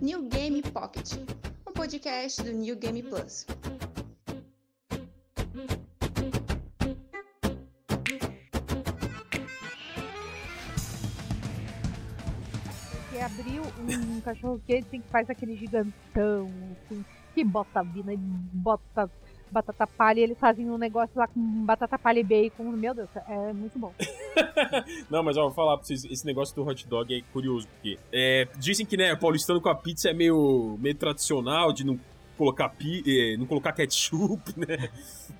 New Game Pocket, um podcast do New Game Plus. Que abriu um cachorro quente que faz aquele gigantão, assim, que bota vina e bota batata palha e eles fazem um negócio lá com batata palha e bacon. Meu Deus, é muito bom. não, mas ó, vou falar pra vocês, esse negócio do hot dog é curioso, porque é, dizem que, né, paulistano com a pizza é meio, meio tradicional, de não colocar, pi, eh, não colocar ketchup, né?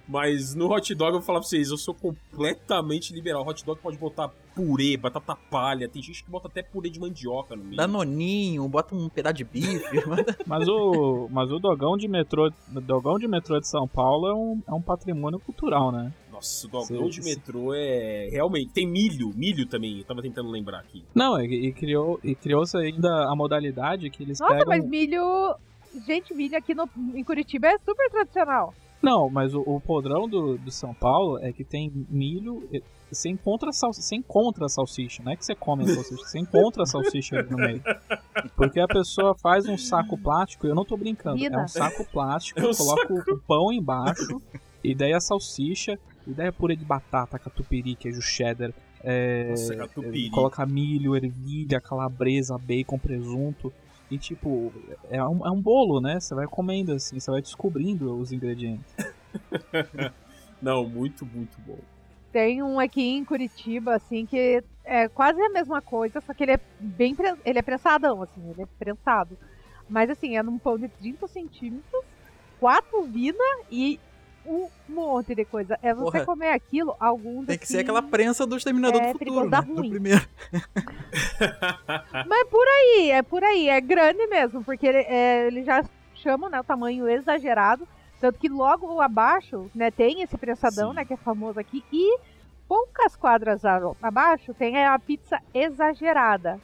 Mas no hot dog eu vou falar pra vocês, eu sou completamente liberal. Hot dog pode botar purê, batata palha, tem gente que bota até purê de mandioca no meio. Danoninho, bota um pedaço de bife. mas o mas o dogão de metrô, dogão de metrô de São Paulo é um, é um patrimônio cultural, né? Nossa, o dogão de metrô é realmente tem milho, milho também. Eu tava tentando lembrar aqui. Não, e, e criou e criou-se ainda a modalidade que eles Nossa, pegam mas milho gente, milho aqui no, em Curitiba é super tradicional. Não, mas o, o podrão do, do São Paulo é que tem milho. Você encontra, sal, você encontra salsicha, não é que você come a salsicha, você encontra a salsicha no meio. Porque a pessoa faz um saco plástico, eu não tô brincando, Vida. é um saco plástico, é um coloca saco. o pão embaixo, e daí a salsicha, e daí a purê de batata, catupiry, queijo cheddar, é, Nossa, coloca milho, ervilha, calabresa, bacon, presunto. E tipo, é um, é um bolo, né? Você vai comendo assim, você vai descobrindo os ingredientes. Não, muito, muito bom. Tem um aqui em Curitiba, assim, que é quase a mesma coisa, só que ele é bem. Ele é prensadão, assim, ele é prensado. Mas assim, é num pão de 30 centímetros, quatro vina e um monte de coisa. É você Porra. comer aquilo, alguns. Tem que assim, ser aquela prensa do Exterminador é, do Futuro. Né? Do primeiro. Mas é por aí, é por aí. É grande mesmo, porque ele, é, ele já chama né, o tamanho exagerado. Tanto que logo abaixo né, tem esse prensadão, Sim. né, que é famoso aqui. E poucas quadras abaixo tem a pizza exagerada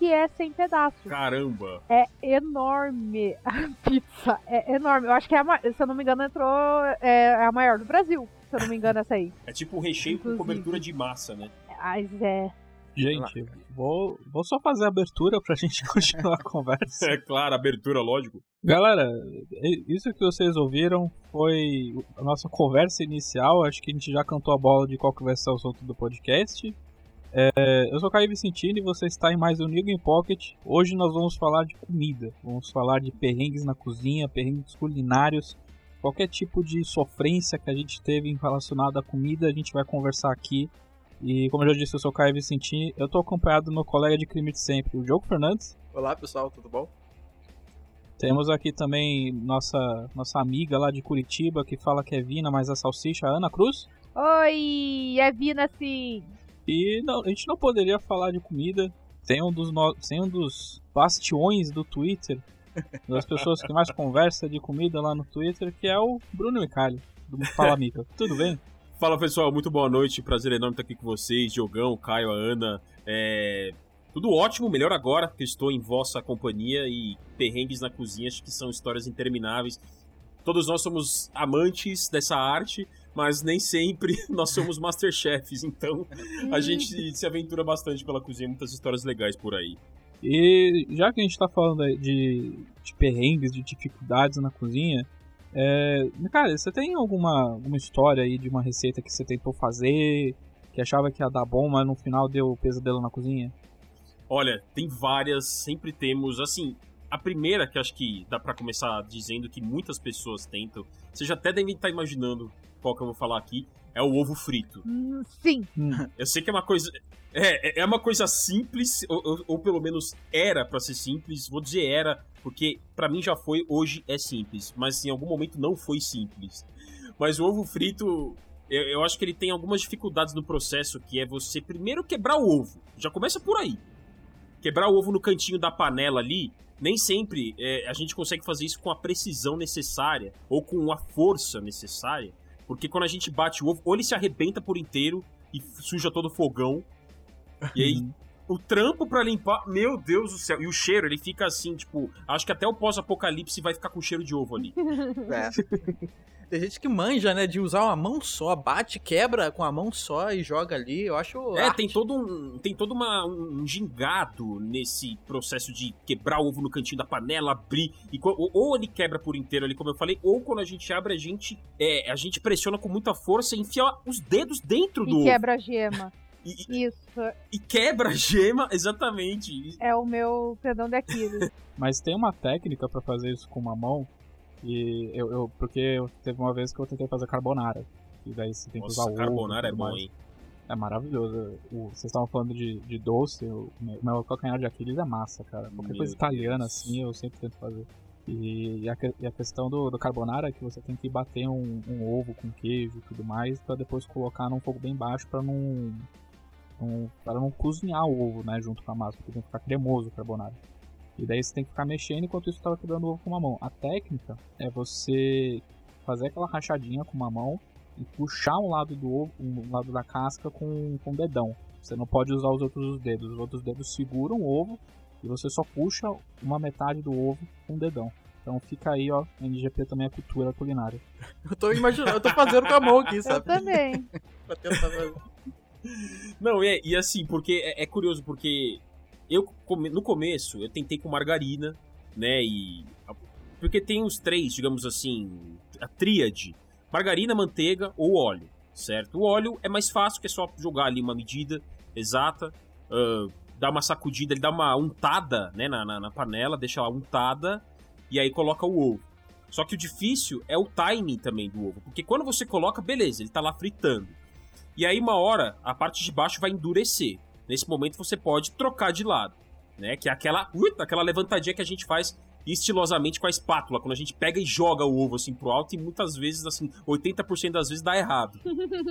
que é sem pedaços. Caramba! É enorme a pizza. É enorme. Eu acho que, é a, se eu não me engano, entrou. É, é a maior do Brasil. Se eu não me engano, essa aí. É tipo um recheio Inclusive. com cobertura de massa, né? Mas é. Gente, vou, vou só fazer a abertura pra gente continuar a conversa. É claro, abertura, lógico. Galera, isso que vocês ouviram foi a nossa conversa inicial. Acho que a gente já cantou a bola de qual que vai ser o assunto do podcast. É, eu sou o Caio Vicentini e você está em mais um Game Pocket. Hoje nós vamos falar de comida, vamos falar de perrengues na cozinha, perrengues culinários, qualquer tipo de sofrência que a gente teve relacionado à comida, a gente vai conversar aqui. E como eu já disse, eu sou o Caio Vicentini, eu estou acompanhado do meu colega de crime de sempre, o Diogo Fernandes. Olá pessoal, tudo bom? Temos aqui também nossa, nossa amiga lá de Curitiba que fala que é Vina, mas a salsicha, Ana Cruz. Oi, é Vina sim. E não, a gente não poderia falar de comida sem um dos, no... sem um dos bastiões do Twitter, das pessoas que mais conversa de comida lá no Twitter, que é o Bruno Micali, do Fala Mica. Tudo bem? Fala pessoal, muito boa noite, prazer enorme estar aqui com vocês, Diogão, Caio, a Ana. É... Tudo ótimo, melhor agora que estou em vossa companhia e perrengues na cozinha, acho que são histórias intermináveis. Todos nós somos amantes dessa arte, mas nem sempre nós somos masterchefs, então a gente se aventura bastante pela cozinha, muitas histórias legais por aí. E já que a gente está falando de, de perrengues, de dificuldades na cozinha, é, cara, você tem alguma, alguma história aí de uma receita que você tentou fazer, que achava que ia dar bom, mas no final deu pesadelo na cozinha? Olha, tem várias, sempre temos, assim, a primeira que acho que dá para começar dizendo que muitas pessoas tentam, você já até deve estar imaginando qual que eu vou falar aqui, é o ovo frito. Hum, sim. Hum. Eu sei que é uma coisa. É, é, é uma coisa simples, ou, ou, ou pelo menos era para ser simples. Vou dizer era, porque para mim já foi, hoje é simples. Mas em algum momento não foi simples. Mas o ovo frito, eu, eu acho que ele tem algumas dificuldades no processo, que é você primeiro quebrar o ovo. Já começa por aí. Quebrar o ovo no cantinho da panela ali, nem sempre é, a gente consegue fazer isso com a precisão necessária ou com a força necessária porque quando a gente bate o ovo, ou ele se arrebenta por inteiro e suja todo o fogão. E aí, o trampo para limpar, meu Deus do céu. E o cheiro, ele fica assim, tipo, acho que até o pós-apocalipse vai ficar com cheiro de ovo ali. É. Tem gente que manja, né, de usar uma mão só, bate, quebra com a mão só e joga ali. Eu acho. É, arte. tem todo um. Tem todo uma, um gingado nesse processo de quebrar o ovo no cantinho da panela, abrir. E, ou, ou ele quebra por inteiro ali, como eu falei, ou quando a gente abre, a gente. É, a gente pressiona com muita força e enfia os dedos dentro e do. E quebra a gema. E, Isso. E quebra a gema, exatamente. É o meu tendão daquilo. Mas tem uma técnica para fazer isso com uma mão. E eu, eu, porque teve uma vez que eu tentei fazer carbonara. E daí você tem que Nossa, usar ovo. carbonara é bom, hein? É maravilhoso. O, vocês estavam falando de, de doce, o meu calcanhar de Aquiles é massa, cara. Qualquer Meu coisa italiana assim, eu sempre tento fazer. E, e, a, e a, questão do, do, carbonara é que você tem que bater um, um ovo com queijo e tudo mais, para depois colocar num fogo bem baixo para não, não para não cozinhar o ovo, né, junto com a massa, porque tem que ficar cremoso o carbonara. E daí você tem que ficar mexendo enquanto isso estava quebrando o ovo com uma mão. A técnica é você fazer aquela rachadinha com uma mão e puxar um lado do ovo, um lado da casca com, com o dedão. Você não pode usar os outros dedos. Os outros dedos seguram o ovo e você só puxa uma metade do ovo com o dedão. Então fica aí, ó, NGP também é cultura culinária. Eu tô imaginando, eu tô fazendo com a mão aqui, sabe? Eu também. Não, é, e assim, porque é, é curioso, porque eu, no começo, eu tentei com margarina, né? E. Porque tem os três, digamos assim, a tríade: margarina, manteiga ou óleo, certo? O óleo é mais fácil, que é só jogar ali uma medida exata, uh, dar uma sacudida, ele dá uma untada né, na, na, na panela, deixa ela untada e aí coloca o ovo. Só que o difícil é o timing também do ovo, porque quando você coloca, beleza, ele tá lá fritando. E aí, uma hora, a parte de baixo vai endurecer. Nesse momento você pode trocar de lado, né? Que é aquela, ui, aquela levantadinha que a gente faz estilosamente com a espátula, quando a gente pega e joga o ovo assim pro alto e muitas vezes, assim, 80% das vezes dá errado.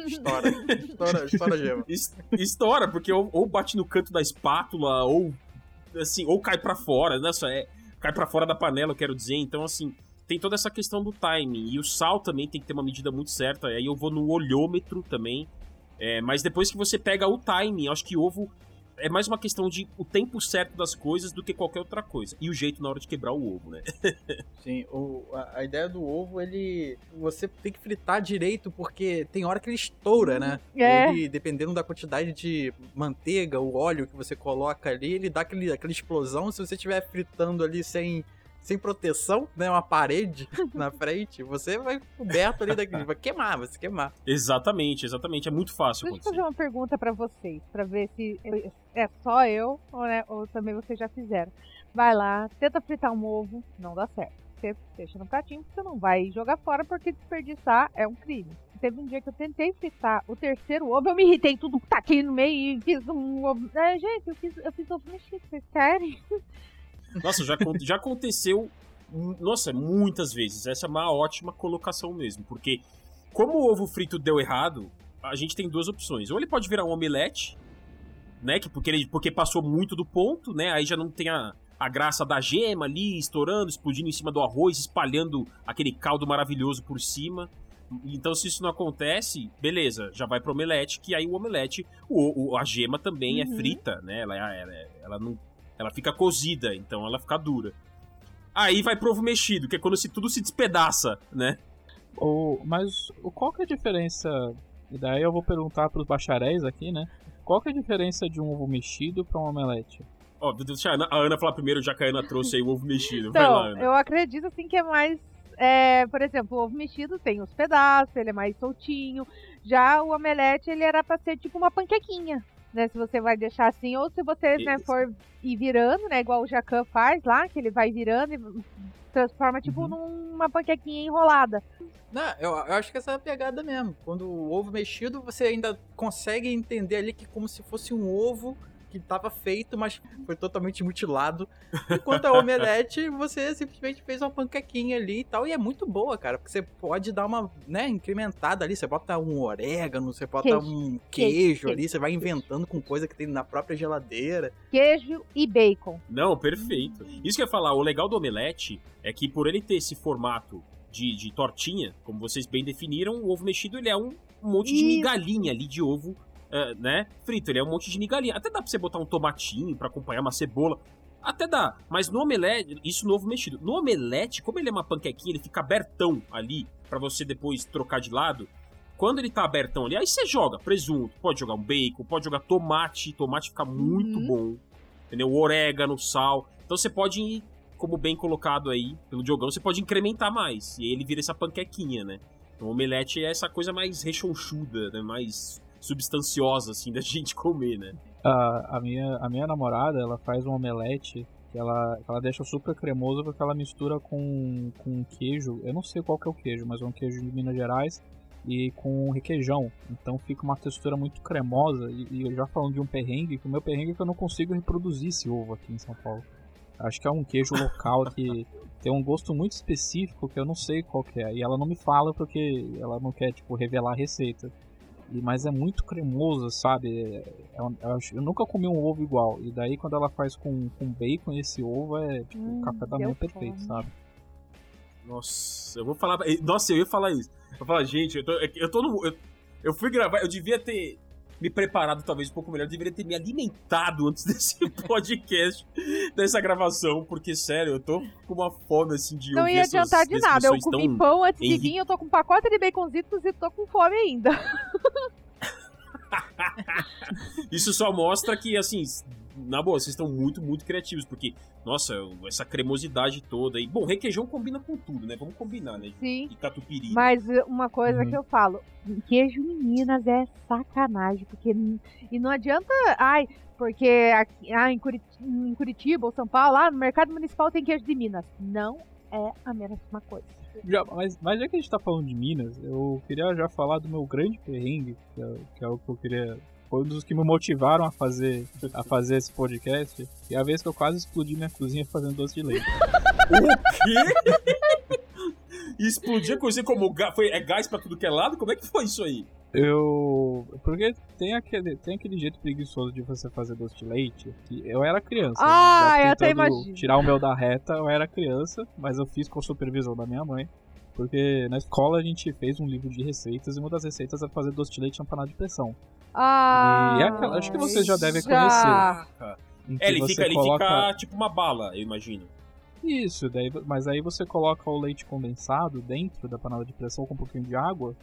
Estoura, estoura, estoura gema. Estoura, porque ou, ou, bate no canto da espátula, ou assim, ou cai para fora, né? Só é, cai para fora da panela, eu quero dizer. Então, assim, tem toda essa questão do timing. E o sal também tem que ter uma medida muito certa. Aí eu vou no olhômetro também, é, mas depois que você pega o timing, acho que ovo é mais uma questão de o tempo certo das coisas do que qualquer outra coisa. E o jeito na hora de quebrar o ovo, né? Sim, o, a, a, ideia do ovo, ele. Você tem que fritar direito, porque tem hora que ele estoura, né? É. Ele, dependendo da quantidade de manteiga, o óleo que você coloca ali, ele dá aquele, aquela explosão. Se você estiver fritando ali sem sem proteção, né? Uma parede na frente, você vai coberto ali daquele. Vai queimar, vai se queimar. Exatamente, exatamente. É muito fácil. Deixa eu fazer uma pergunta para vocês, para ver se é só eu ou, né, ou também vocês já fizeram. Vai lá, tenta fritar um ovo, não dá certo. Você deixa no pratinho, você não vai jogar fora, porque desperdiçar é um crime. Teve um dia que eu tentei fritar o terceiro ovo, eu me irritei tudo, taquei no meio e fiz um ovo. É, gente, eu fiz, eu fiz ovo mexido, vocês querem? Nossa, já, já aconteceu, nossa, muitas vezes. Essa é uma ótima colocação mesmo, porque como o ovo frito deu errado, a gente tem duas opções. Ou ele pode virar um omelete, né, que porque, ele, porque passou muito do ponto, né, aí já não tem a, a graça da gema ali, estourando, explodindo em cima do arroz, espalhando aquele caldo maravilhoso por cima. Então, se isso não acontece, beleza, já vai pro omelete, que aí o omelete, o, o a gema também é uhum. é frita, né? Ela, ela, ela não ela fica cozida, então ela fica dura. Aí vai pro ovo mexido, que é quando se, tudo se despedaça, né? O, mas qual que é a diferença? E daí eu vou perguntar pros bacharéis aqui, né? Qual que é a diferença de um ovo mexido para um omelete? Ó, oh, deixa a Ana, a Ana falar primeiro, já que a Ana trouxe aí o ovo mexido. Então, vai lá, Ana. eu acredito assim que é mais. É, por exemplo, o ovo mexido tem os pedaços, ele é mais soltinho. Já o omelete, ele era pra ser tipo uma panquequinha né? Se você vai deixar assim, ou se você né, for ir virando, né? Igual o Jacan faz lá, que ele vai virando e transforma tipo uhum. numa panquequinha enrolada. Não, eu, eu, acho que essa é a pegada mesmo. Quando o ovo mexido, você ainda consegue entender ali que como se fosse um ovo que estava feito, mas foi totalmente mutilado. Enquanto a omelete, você simplesmente fez uma panquequinha ali e tal, e é muito boa, cara, porque você pode dar uma, né, incrementada ali, você bota um orégano, você bota queijo. um queijo, queijo ali, você vai inventando com coisa que tem na própria geladeira. Queijo e bacon. Não, perfeito. Isso que eu ia falar, o legal do omelete é que por ele ter esse formato de, de tortinha, como vocês bem definiram, o ovo mexido ele é um monte de migalhinha ali de ovo é, né, frito, ele é um monte de migalhinha. Até dá pra você botar um tomatinho pra acompanhar uma cebola. Até dá, mas no omelete, isso no ovo mexido. No omelete, como ele é uma panquequinha, ele fica abertão ali pra você depois trocar de lado. Quando ele tá abertão ali, aí você joga presunto, pode jogar um bacon, pode jogar tomate, tomate fica muito Uhum. bom. Entendeu? Orégano, sal. Então você pode, como bem colocado aí pelo Diogão, você pode incrementar mais. E aí ele vira essa panquequinha, né? Então o omelete é essa coisa mais rechonchuda, né? Mais substanciosa, assim, da gente comer, né? A, a, minha, a minha namorada, ela faz um omelete que ela, que ela deixa super cremoso porque ela mistura com, com queijo. Eu não sei qual que é o queijo, mas é um queijo de Minas Gerais e com requeijão. Então fica uma textura muito cremosa. E, e eu já falando de um perrengue, que o meu perrengue é que eu não consigo reproduzir esse ovo aqui em São Paulo. Acho que é um queijo local que tem um gosto muito específico que eu não sei qual que é. E ela não me fala porque ela não quer, tipo, revelar a receita. E, mas é muito cremoso, sabe? É um- eu, acho- eu nunca comi um ovo igual. E daí quando ela faz com, com bacon, esse ovo é tipo Hum, o café da manhã perfeito, fome. sabe? Nossa, eu vou falar. Nossa, eu ia falar isso. Eu vou falar, gente, eu tô, eu tô no. Eu, eu fui gravar, eu devia ter me preparado talvez um pouco melhor, eu deveria ter me alimentado antes desse podcast, dessa gravação, porque sério, eu tô com uma fome assim de Não ouvir ia essas adiantar de nada. Eu comi pão antes de vir, eu tô com um pacote de baconzitos e tô com fome ainda. Isso só mostra que, assim, na boa, vocês estão muito, muito criativos, porque, nossa, essa cremosidade toda. E, bom, requeijão combina com tudo, né? Vamos combinar, né? Sim. E catupiry. Mas uma coisa Uhum. que eu falo, queijo em Minas é sacanagem, porque e não adianta, ai, porque aqui, ah, em, Curit- em Curitiba ou São Paulo, lá no mercado municipal tem queijo de Minas. Não é a mesma coisa. Já- mas, mas já que a gente tá falando de Minas, eu queria já falar do meu grande perrengue, que é, que é o que eu queria. Foi um dos que me motivaram a fazer, a fazer esse podcast. E a vez que eu quase explodi minha cozinha fazendo doce de leite. O quê? Explodia coisa como ga- foi, é gás pra tudo que é lado? Como é que foi isso aí? Eu. Porque tem aquele, tem aquele jeito preguiçoso de você fazer doce de leite. Que eu era criança. Ah, já eu até tentando imagino. Tirar o meu da reta, eu era criança, mas eu fiz com a supervisão da minha mãe. Porque na escola a gente fez um livro de receitas e uma das receitas era fazer doce de leite na panela de pressão. Ah, E é aquela- acho que você já deve já. que É, ele, fica, ele coloca- fica tipo uma bala, eu imagino. Isso, daí, mas aí você coloca o leite condensado dentro da panela de pressão com um pouquinho de água.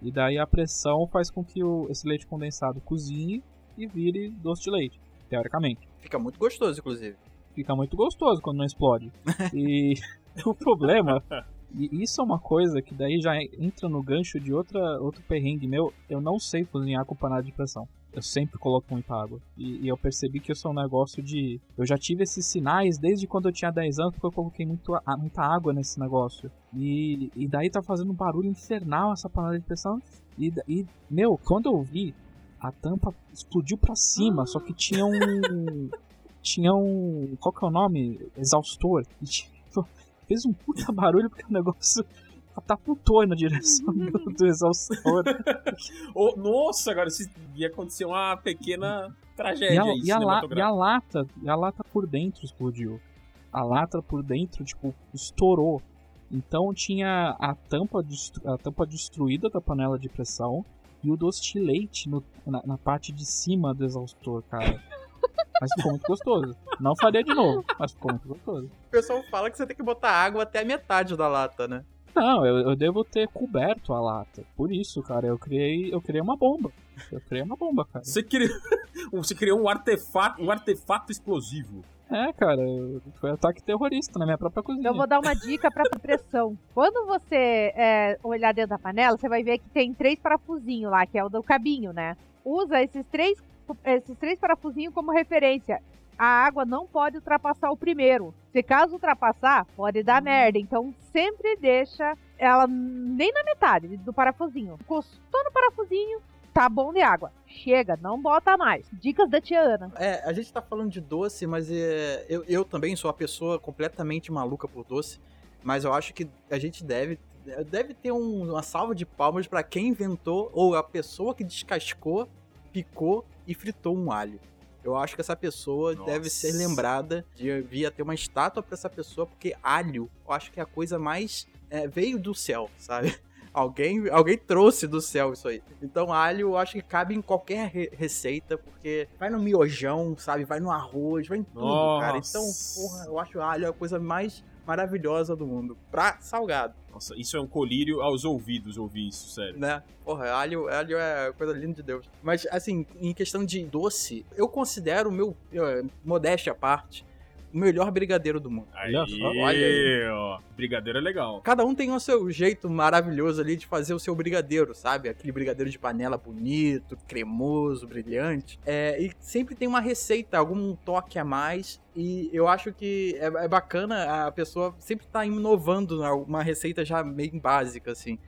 E daí a pressão faz com que o, esse leite condensado cozinhe e vire doce de leite, teoricamente. Fica muito gostoso, inclusive. Fica muito gostoso quando não explode. E o problema, e isso é uma coisa que daí já entra no gancho de outra, outro perrengue meu, eu não sei cozinhar com panela de pressão. Eu sempre coloco muita água. E, e eu percebi que isso é um negócio de. Eu já tive esses sinais desde quando eu tinha 10 anos, porque eu coloquei muito, a- muita água nesse negócio. E, e daí tá fazendo um barulho infernal essa panela de pressão. E, e, meu, quando eu vi, a tampa explodiu pra cima, só que tinha um. Tinha um. Qual que é o nome? Exaustor. E tinha- fez um puta barulho porque o negócio catapultou na direção do, do exaustor. Ô, nossa, agora se ia acontecer uma pequena E tragédia a, aí, e, a la- e a lata, e a lata por dentro explodiu. A lata por dentro, tipo, estourou. Então tinha a tampa, a tampa destruída da panela de pressão e o doce de leite no- na, na parte de cima do exaustor, cara. Mas ficou muito gostoso. Não faria de novo, mas ficou muito gostoso. O pessoal fala que você tem que botar água até a metade da lata, né? Não, eu, eu devo ter coberto a lata. Por isso, cara, eu criei, eu criei uma bomba. Eu criei uma bomba, cara. Você criou, você criou um artefato, um artefato explosivo. É, cara, foi ataque terrorista na minha própria cozinha. Eu vou dar uma dica para pressão. Quando você é, olhar dentro da panela, você vai ver que tem três parafusinhos lá, que é o do cabinho, né? Usa esses três, esses três parafusinhos como referência. A água não pode ultrapassar o primeiro. Se caso ultrapassar, pode dar merda. Então sempre deixa ela nem na metade do parafusinho. Encostou no parafusinho, tá bom de água. Chega, não bota mais. Dicas da tia Ana. É, a gente tá falando de doce, mas é, eu, eu também sou uma pessoa completamente maluca por doce. Mas eu acho que a gente deve, deve ter um- uma salva de palmas pra quem inventou, ou a pessoa que descascou, picou e fritou um alho. Eu acho que essa pessoa Nossa. deve ser lembrada, devia ter uma estátua pra essa pessoa, porque alho, eu acho que é a coisa mais. é, veio do céu, sabe? Alguém, alguém trouxe do céu isso aí. Então, alho eu acho que cabe em qualquer re receita, porque vai no miojão, sabe? Vai no arroz, vai em tudo, Nossa. cara. Então, porra, eu acho alho a coisa mais maravilhosa do mundo. Pra salgado, Nossa, isso é um colírio aos ouvidos ouvir isso, sério. né? Porra, alho, alho é coisa linda de Deus. Mas, assim, em questão de doce, eu considero o meu, eh, modéstia à parte, o melhor brigadeiro do mundo. Aí, Olha só. Olha aí. ó. Brigadeiro é legal. Cada um tem o seu jeito maravilhoso ali de fazer o seu brigadeiro, sabe? Aquele brigadeiro de panela bonito, cremoso, brilhante. É, e sempre tem uma receita, algum toque a mais. E eu acho que é, é bacana a pessoa sempre tá inovando uma receita já meio básica, assim.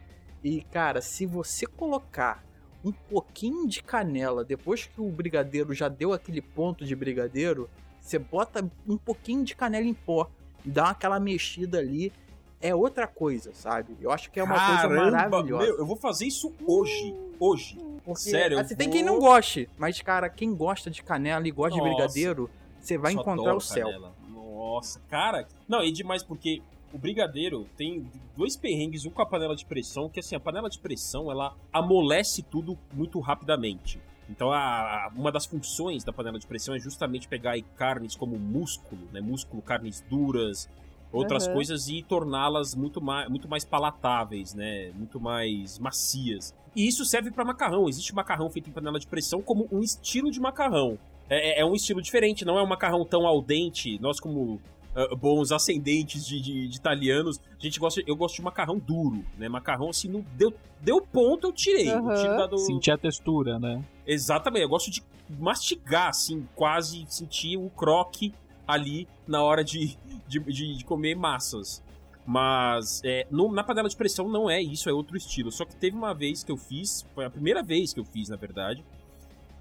E, cara, se você colocar um pouquinho de canela depois que o brigadeiro já deu aquele ponto de brigadeiro, você bota um pouquinho de canela em pó, dá aquela mexida ali, é outra coisa, sabe? Eu acho que é uma coisa Caramba, maravilhosa. Meu, eu vou fazer isso hoje. Hoje. Porque, sério, eu assim, tem vou- quem não goste, mas, cara, quem gosta de canela e gosta de Nossa. brigadeiro, você vai encontrar o céu. canela. Nossa, cara. Não, e demais porque o brigadeiro tem dois perrengues, um com a panela de pressão, que assim, a panela de pressão, ela amolece tudo muito rapidamente. Então, a, a- uma das funções da panela de pressão é justamente pegar aí carnes como músculo, né? Músculo, carnes duras, outras Aham. coisas e torná-las muito mais, muito mais palatáveis, né? Muito mais macias. E isso serve para macarrão. Existe macarrão feito em panela de pressão como um estilo de macarrão. É, é- é um estilo diferente, não é um macarrão tão al dente. Nós, como ah, bons ascendentes de, de- de italianos, a gente gosta, eu gosto de macarrão duro, né? Macarrão assim, não deu, deu ponto, eu tirei. Eu da do... Sentir a textura, né? Exatamente, eu gosto de mastigar, assim, quase sentir o croque ali na hora de, de, de- de comer massas. Mas é, no- na panela de pressão não é isso, é outro estilo. Só que teve uma vez que eu fiz, foi a primeira vez que eu fiz, na verdade,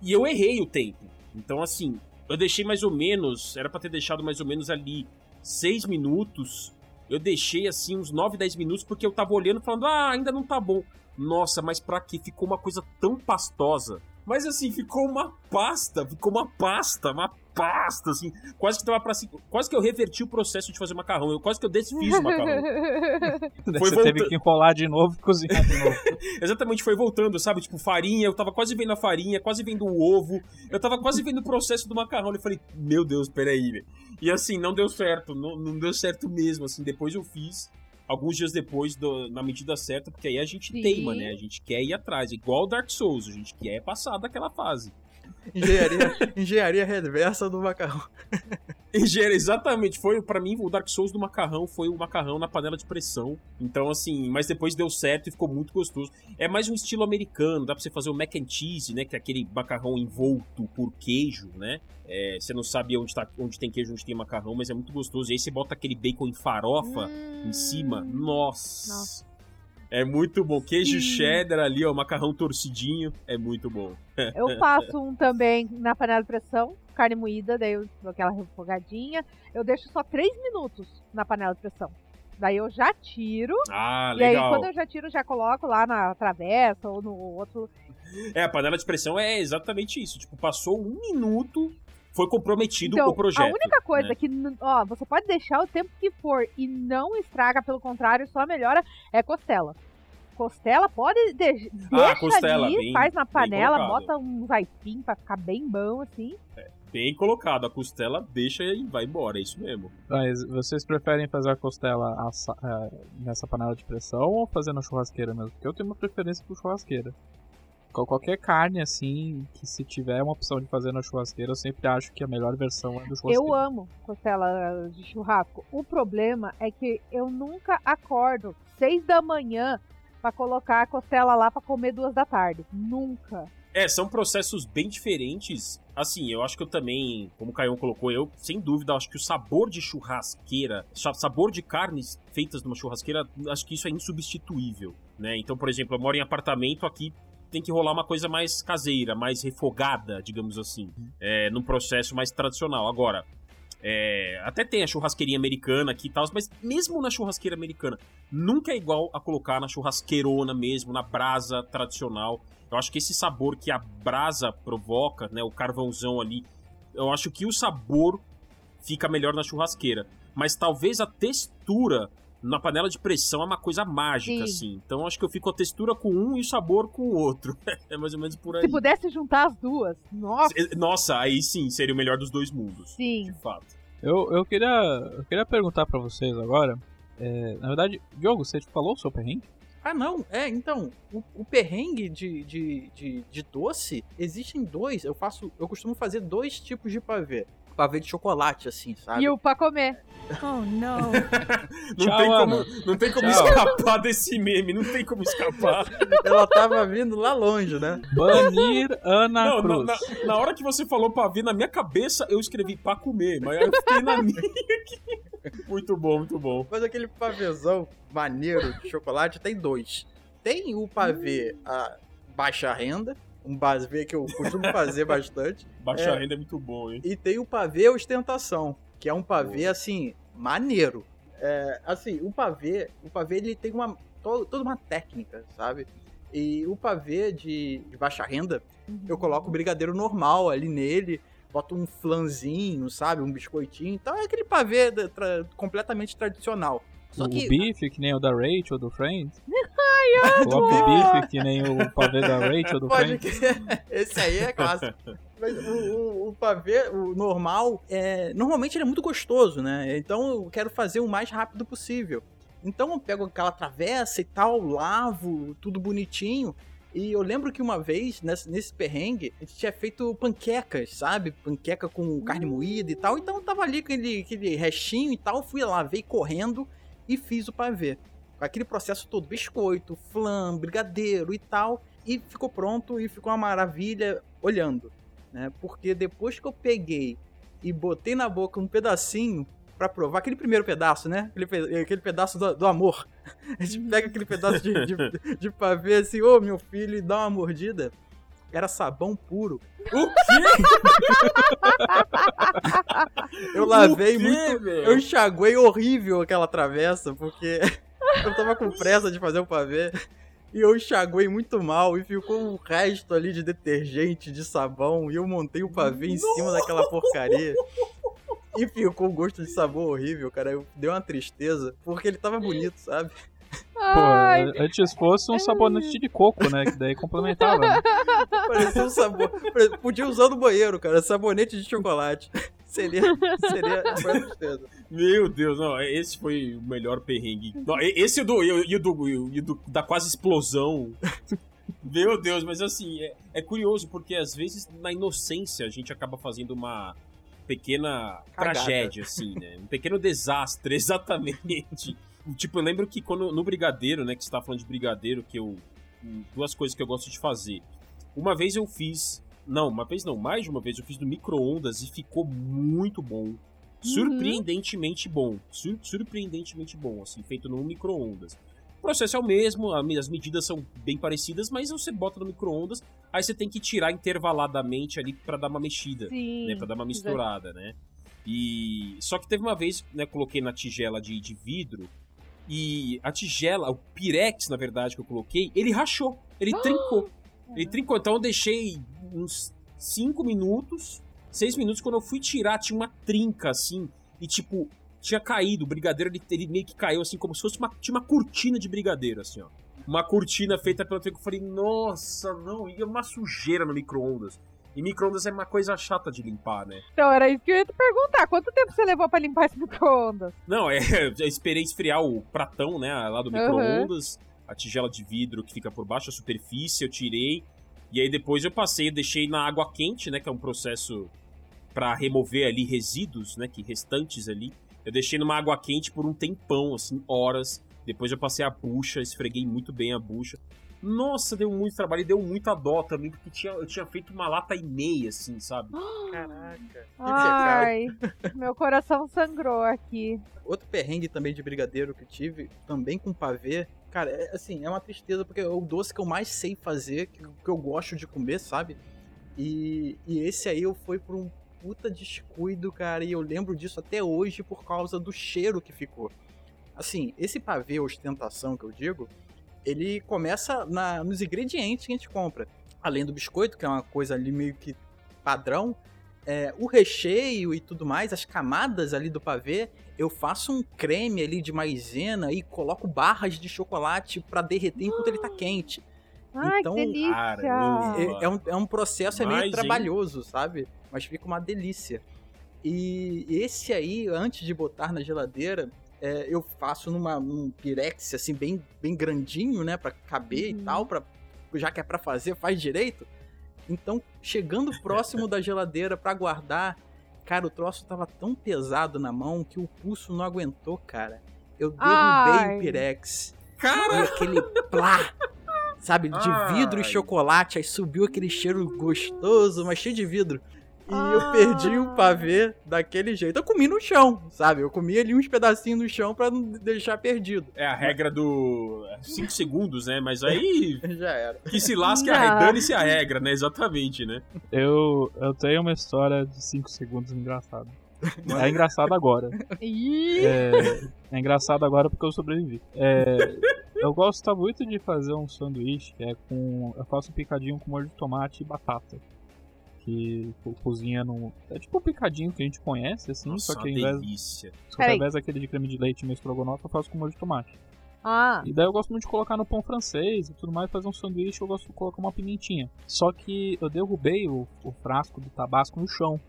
e eu errei o tempo. Então, assim, eu deixei mais ou menos, era pra ter deixado mais ou menos ali 6 minutos. Eu deixei assim uns 9, 10 minutos porque eu tava olhando falando, ah, ainda não tá bom. Nossa, mas pra que ficou uma coisa tão pastosa? Mas assim, ficou uma pasta, ficou uma pasta, uma pasta, assim. Quase que tava pra Quase que eu reverti o processo de fazer macarrão. Eu quase que eu desfiz o macarrão. Foi você teve volta- que enrolar de novo e cozinhar de novo. Exatamente, foi voltando, sabe? Tipo, farinha, eu tava quase vendo a farinha, quase vendo o ovo, eu tava quase vendo o processo do macarrão. Eu falei, meu Deus, peraí, velho. E assim, não deu certo, não, não deu certo mesmo. Assim, depois eu fiz, alguns dias depois, do- na medida certa, porque aí a gente Sim. teima, né? A gente quer ir atrás, igual o Dark Souls, a gente quer passar daquela fase. Engenharia, engenharia reversa do macarrão. Engenheiro, exatamente. Foi, para mim, o Dark Souls do macarrão foi o macarrão na panela de pressão. Então, assim, mas depois deu certo e ficou muito gostoso. É mais um estilo americano, dá pra você fazer o mac and cheese, né? Que é aquele macarrão envolto por queijo, né? É, você não sabe onde, tá, onde tem queijo, onde tem macarrão, mas é muito gostoso. E aí você bota aquele bacon em farofa em cima. Nossa! Nossa. É muito bom. Queijo Sim. cheddar ali, ó, macarrão torcidinho. É muito bom. Eu faço um também na panela de pressão, carne moída, daí eu dou aquela refogadinha. Eu deixo só 3 minutos na panela de pressão. Daí eu já tiro. Ah, E aí, legal. quando eu já tiro, já coloco lá na travessa ou no outro. É, a panela de pressão é exatamente isso. Tipo, passou um minuto, foi comprometido Então, o projeto. a única coisa né? que, ó, você pode deixar o tempo que for e não estraga, pelo contrário, só melhora, é costela. Costela pode de Ah, deixa costela, ali, bem- faz na panela, bota uns aipim pra ficar bem bom, assim. Bem colocado. A costela deixa e vai embora, é isso mesmo. Mas vocês preferem fazer a costela assa- é, nessa panela de pressão ou fazer na churrasqueira mesmo? Porque eu tenho uma preferência por churrasqueira. Qual- Qualquer carne, assim, que se tiver uma opção de fazer na churrasqueira, eu sempre acho que a melhor versão é do churrasqueira. Eu amo costela de churrasco. O problema é que eu nunca acordo seis da manhã pra colocar a costela lá pra comer duas da tarde. Nunca. É, são processos bem diferentes. Assim, eu acho que eu também, como o Caião colocou, eu, sem dúvida, acho que o sabor de churrasqueira, sa- sabor de carnes feitas numa churrasqueira, acho que isso é insubstituível, né? Então, por exemplo, eu moro em apartamento, aqui tem que rolar uma coisa mais caseira, mais refogada, digamos assim, é, num processo mais tradicional. Agora, é, até tem a churrasqueirinha americana aqui e tal, mas mesmo na churrasqueira americana, nunca é igual a colocar na churrasqueirona mesmo, na brasa tradicional. Eu acho que esse sabor que a brasa provoca, né, o carvãozão ali, eu acho que o sabor fica melhor na churrasqueira. Mas talvez a textura na panela de pressão é uma coisa mágica, Sim. assim. Então acho que eu fico a textura com um e o sabor com o outro. é mais ou menos por aí. Se pudesse juntar as duas, nossa, Nossa, aí sim, seria o melhor dos dois mundos. sim. De fato. Eu, eu, queria, eu queria perguntar pra vocês agora. é, na verdade, Diogo, você falou sobre o perrengue? Ah, não. É, então, o, o perrengue de, de, de, de doce, existem dois. Eu faço. Eu costumo fazer dois tipos de pavê. Pavê de chocolate, assim, sabe? E o pra comer. Oh no. Não Tchau, tem como, Ana. não tem como Tchau. escapar desse meme, não tem como escapar. Ela tava vindo lá longe, né? Banir Ana Não, Cruz. na, na- na hora que você falou pra ver, na minha cabeça eu escrevi pra comer, mas eu fiquei na minha aqui. Muito bom, muito bom. Mas aquele pavêzão maneiro de chocolate tem dois. Tem o pavê a baixa renda, um pavê que eu costumo fazer bastante. Baixa É. renda é muito bom, hein? E tem o pavê ostentação, que é um pavê assim maneiro. É, assim, o pavê, o pavê ele tem uma to- toda uma técnica, sabe? E o pavê de, de baixa renda, eu coloco o brigadeiro normal ali nele, boto um flanzinho, sabe, um biscoitinho. Então é aquele pavê da- tra- completamente tradicional. Só o que bife, que nem o da Rachel do Friends. Ai, Coloca o bife, que nem o pavê da Rachel do Pode Friends. crer. Esse aí é clássico. Mas o, o, o pavê, o normal, é, normalmente ele é muito gostoso, né? Então eu quero fazer o mais rápido possível. Então eu pego aquela travessa e tal, lavo, tudo bonitinho. E eu lembro que uma vez, nesse, nesse perrengue, a gente tinha feito panquecas, sabe? Panqueca com carne moída e tal. Então eu tava ali com aquele, aquele restinho e tal. Fui lá, veio correndo e fiz o pavê. Com aquele processo todo, biscoito, flan, brigadeiro e tal. E ficou pronto e ficou uma maravilha olhando, né? Porque depois que eu peguei e botei na boca um pedacinho pra provar, aquele primeiro pedaço, né? Aquele, aquele pedaço do, do amor. A gente pega aquele pedaço de, de, de pavê assim, ô meu filho, e dá uma mordida. Era sabão puro. O quê? Eu lavei quê, muito. velho? Eu enxaguei horrível aquela travessa, porque eu tava com pressa de fazer o pavê. E eu enxaguei muito mal e ficou um resto ali de detergente, de sabão. E eu montei o pavê em cima daquela porcaria. E ficou um gosto de sabor horrível, cara. Eu dei uma tristeza, porque ele tava bonito, sabe? Pô, Ai, antes fosse um sabonete de coco, né? Que daí complementava. né? Parecia um sabor. Podia usar no banheiro, cara. Sabonete de chocolate. Seria. Seria. Meu Deus, não, esse foi o melhor perrengue. Não, esse e o do, e o- e o do, e o do- da quase explosão. Meu Deus, mas assim, é, é curioso porque às vezes na inocência a gente acaba fazendo uma pequena Cagada. tragédia, assim, né? Um pequeno desastre, exatamente. Tipo, eu lembro que quando no Brigadeiro, né, que você tá falando de Brigadeiro, que eu. Duas coisas que eu gosto de fazer. Uma vez eu fiz. Não, uma vez não, mais de uma vez eu fiz no micro-ondas e ficou muito bom. Surpreendentemente bom. Sur- surpreendentemente bom, assim, feito no micro-ondas. O processo é o mesmo, as medidas são bem parecidas, mas você bota no micro-ondas, aí você tem que tirar intervaladamente ali pra dar uma mexida sim. né, pra dar uma misturada, né? E só que teve uma vez, né, coloquei na tigela de, de vidro e a tigela, o pirex, na verdade, que eu coloquei, ele rachou, ele trincou. Ele trincou, então eu deixei uns 5 minutos, 6 minutos, quando eu fui tirar, tinha uma trinca assim, e tipo, tinha caído, o brigadeiro, ele, ele meio que caiu assim, como se fosse uma, tinha uma cortina de brigadeiro, assim, ó. Uma cortina feita pelo trigo. Eu falei, nossa, não, ia uma sujeira no micro-ondas. E micro-ondas é uma coisa chata de limpar, né? Então, era isso que eu ia te perguntar. Quanto tempo você levou pra limpar esse micro-ondas? Não, é, eu esperei esfriar o pratão, né, lá do micro-ondas, a tigela de vidro que fica por baixo, a superfície, eu tirei. E aí depois eu passei, eu deixei na água quente, né, que é um processo pra remover ali resíduos, né, que restantes ali. Eu deixei numa água quente por um tempão, assim, horas. Depois eu passei a bucha, esfreguei muito bem a bucha. Nossa, deu muito trabalho e deu muita dó também, porque tinha, eu tinha feito uma lata e meia, assim, sabe? Caraca. Ai, meu coração sangrou aqui. Outro perrengue também de brigadeiro que eu tive, também com pavê. Cara, é, assim, é uma tristeza, porque é o doce que eu mais sei fazer, que, que eu gosto de comer, sabe? E, e esse aí eu fui por um puta descuido, cara, e eu lembro disso até hoje por causa do cheiro que ficou. Assim, esse pavê ostentação que eu digo, ele começa na, nos ingredientes que a gente compra. Além do biscoito, que é uma coisa ali meio que padrão, é, o recheio e tudo mais, as camadas ali do pavê, eu faço um creme ali de maisena e coloco barras de chocolate pra derreter enquanto ele tá quente. Ai, Então, que delícia! É, é um, é um processo é meio hein? trabalhoso, sabe? Mas fica uma delícia. E esse aí, antes de botar na geladeira, é, eu faço numa, num pirex, assim, bem, bem grandinho, né? Pra caber Uhum. e tal, pra, já que é pra fazer, faz direito. Então, chegando próximo da geladeira pra guardar, cara, o troço tava tão pesado na mão que o pulso não aguentou, cara. Eu derrubei Ai. o pirex. Cara, E aquele plá, sabe, de vidro e Ai. chocolate, aí subiu aquele cheiro gostoso, mas cheio de vidro. E eu Ah. perdi o pavê daquele jeito. Eu comi no chão, sabe? Eu comi ali uns pedacinhos no chão pra não deixar perdido. é a regra do 5 segundos, né? Mas aí Já era. que se lasque a regra, dane-se a regra, né? Exatamente, né? Eu, eu tenho uma história de 5 segundos engraçada. É engraçado agora. É, é engraçado agora porque eu sobrevivi. É, eu gosto muito de fazer um sanduíche que é com. Eu faço um picadinho com molho de tomate e batata. Que co- cozinha no. É tipo um picadinho que a gente conhece, assim, Nossa, só que ao invés, delícia. só que ao invés daquele de creme de leite no estrogonofe, eu faço com molho de tomate. Ah, E daí eu gosto muito de colocar no pão francês e tudo mais, fazer um sanduíche, eu gosto de colocar uma pimentinha. Só que eu derrubei o, o frasco do tabasco no chão.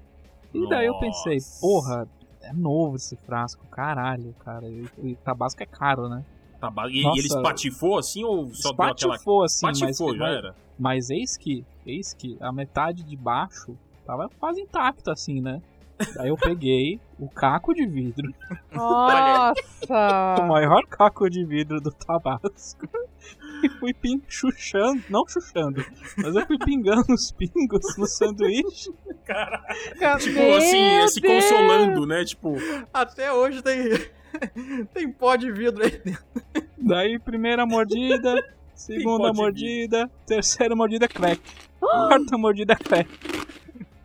E daí eu pensei, Nossa. porra, é novo esse frasco, caralho, cara. E, e tabasco é caro, né? Ba- e, Nossa. e ele espatifou assim ou só deu aquela. Espatifou assim, mas, Espatifou, já mas, era. Mas eis que, eis que a metade de baixo tava quase intacta assim, né? Daí eu peguei o caco de vidro, o nossa! maior caco de vidro do tabasco, e fui pin chuchando, não chuchando, mas eu fui pingando os pingos no sanduíche. Tipo Meu assim, se Deus! consolando, né? Tipo, Até hoje tem, tem pó de vidro aí dentro. Daí, primeira mordida, segunda pode vir. mordida, terceira mordida, crack. Quarta mordida, crack.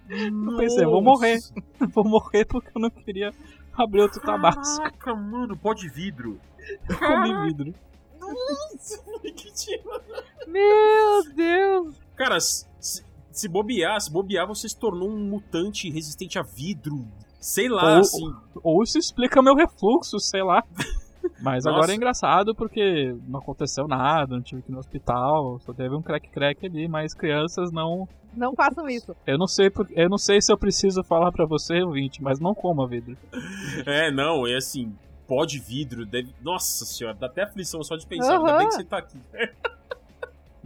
Eu pensei, vou morrer. Vou morrer porque eu não queria abrir outro tabasco. Caraca, mano, pó de vidro. Comi vidro. Nossa, que tinha- Meu Deus! Cara, se, se- bobear, se bobear, você se tornou um mutante resistente a vidro. Sei lá, Ou- assim. Ou isso explica meu refluxo, sei lá. Mas Nossa. agora é engraçado porque não aconteceu nada, não tive que ir no hospital, só teve um crack-crack ali, mas crianças não. Não façam isso. Eu não sei, por- eu não sei se eu preciso falar pra você, ouvinte, mas não coma vidro. É, não, é assim. Pó de vidro, deve. Nossa senhora, dá até aflição só de pensar. Ainda Aham. bem que você tá aqui.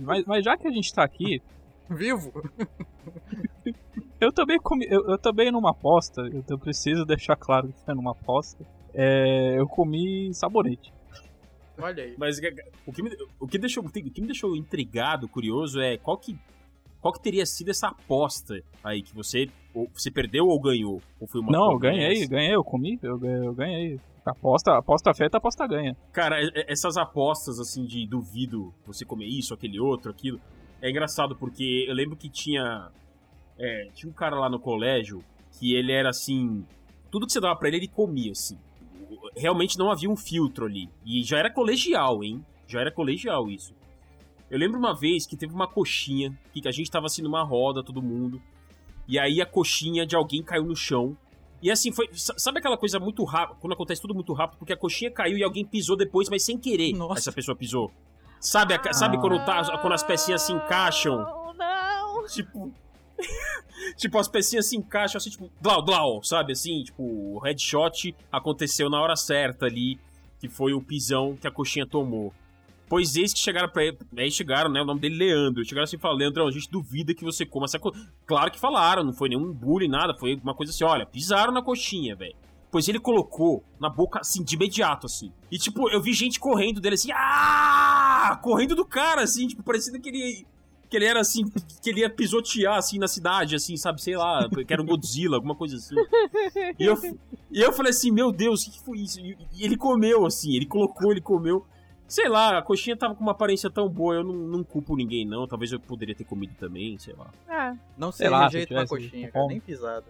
Mas, mas já que a gente tá aqui, Vivo. Eu também comi, eu, eu também numa aposta, eu, eu preciso deixar claro que foi numa aposta. É, eu comi sabonete. Olha aí. Mas o que, me, o, que deixou, o que me deixou intrigado, curioso, é qual que, qual que teria sido essa aposta aí que você, ou, você perdeu ou ganhou? Ou foi uma Não, eu ganhei, ganhei, eu comi, eu, ganhei- eu ganhei. Aposta, aposta feita, aposta ganha. Cara, e- e- essas apostas assim de duvido você comer isso, aquele outro, aquilo, é engraçado porque eu lembro que tinha é, tinha um cara lá no colégio que ele era assim, tudo que você dava pra ele ele comia assim. Realmente não havia um filtro ali. E já era colegial, hein? Já era colegial isso. Eu lembro uma vez que teve uma coxinha, que a gente tava assim numa roda, todo mundo. E aí a coxinha de alguém caiu no chão. E assim, foi. sa- Sabe aquela coisa muito rápida? Quando acontece tudo muito rápido, porque a coxinha caiu e alguém pisou depois, mas sem querer. Nossa. Essa pessoa pisou. Sabe, a- sabe quando, tá, quando as pecinhas se encaixam? Não, não! Tipo. Tipo, as pecinhas se encaixam assim, tipo, blau, blau, sabe? Assim, tipo, o headshot aconteceu na hora certa ali, que foi o pisão que a coxinha tomou. Pois eis que chegaram pra ele. Aí chegaram, né? O nome dele Leandro. Chegaram assim e falaram: Leandro, a gente duvida que você coma essa coisa. Claro que falaram, não foi nenhum bullying, nada. Foi uma coisa assim: olha, pisaram na coxinha, velho. Pois ele colocou na boca, assim, de imediato, assim. E, tipo, eu vi gente correndo dele, assim, ah! Correndo do cara, assim, tipo, parecendo que ele, que ele era, assim, que ele ia pisotear, assim, na cidade, assim, sabe, sei lá, que era um Godzilla, alguma coisa assim. E eu, e eu falei assim, meu Deus, o que, que foi isso? E, e ele comeu, assim, ele colocou, ele comeu. Sei lá, a coxinha tava com uma aparência tão boa, eu não, não culpo ninguém, não. Talvez eu poderia ter comido também, sei lá. Ah, Não Sei sei lá, jeito uma coxinha, cara, nem pisada.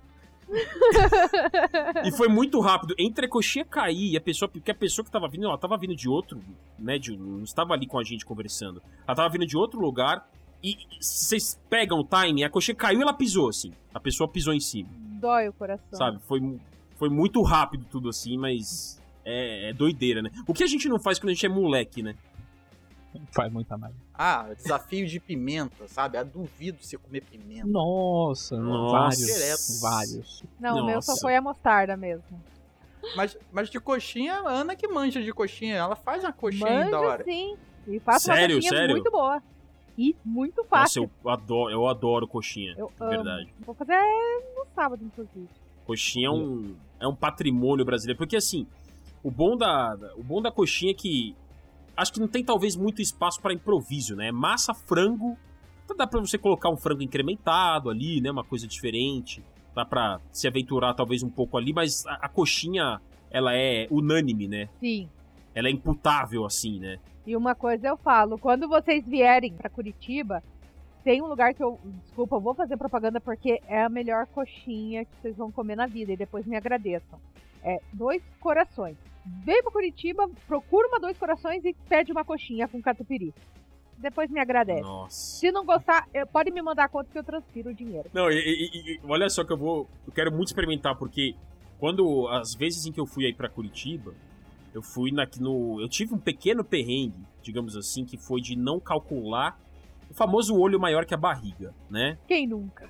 E foi muito rápido. Entre a coxinha cair e a pessoa. Porque a pessoa que tava vindo, ela tava vindo de outro, né? De, não estava ali com a gente conversando. Ela tava vindo de outro lugar. E vocês pegam o time, a coxinha caiu e ela pisou, assim. A pessoa pisou em cima, Dói o coração. sabe? Foi, foi muito rápido tudo assim, mas é, é doideira, né? O que a gente não faz quando a gente é moleque, né? Faz muita merda. Ah, desafio de pimenta, sabe? Ah, duvido você comer pimenta. Nossa, Nossa. vários. Direto. Vários. Não, o meu só Nossa. foi a mostarda mesmo. Mas, mas de coxinha, a Ana que manja de coxinha. Ela faz uma coxinha da hora. sim. E faço Sério, uma coxinha sério? muito boa. E muito Nossa, fácil. eu adoro, eu adoro coxinha. Eu de amo. verdade. Vou fazer no sábado, inclusive. Coxinha é um, é um patrimônio brasileiro. Porque assim, o bom da, o bom da coxinha é que acho que não tem talvez muito espaço para improviso, né? Massa, frango. Então dá pra você colocar um frango incrementado ali, né? Uma coisa diferente. Dá pra se aventurar talvez um pouco ali, mas a, a coxinha, ela é unânime, né? Sim. Ela é imputável, assim, né? E uma coisa eu falo, quando vocês vierem pra Curitiba, tem um lugar que eu, desculpa, eu vou fazer propaganda porque é a melhor coxinha que vocês vão comer na vida e depois me agradeçam. É Dois Corações. Vem pra Curitiba, procura uma Dois Corações e pede uma coxinha com catupiry. Depois me agradece. Nossa. Se não gostar, pode me mandar a conta que eu transfiro o dinheiro. Não, e, e- e- olha só que eu vou. Eu quero muito experimentar, porque quando. As vezes em que eu fui aí pra Curitiba, eu fui na, no. Eu tive um pequeno perrengue, digamos assim, que foi de não calcular o famoso olho maior que a barriga, né? Quem nunca?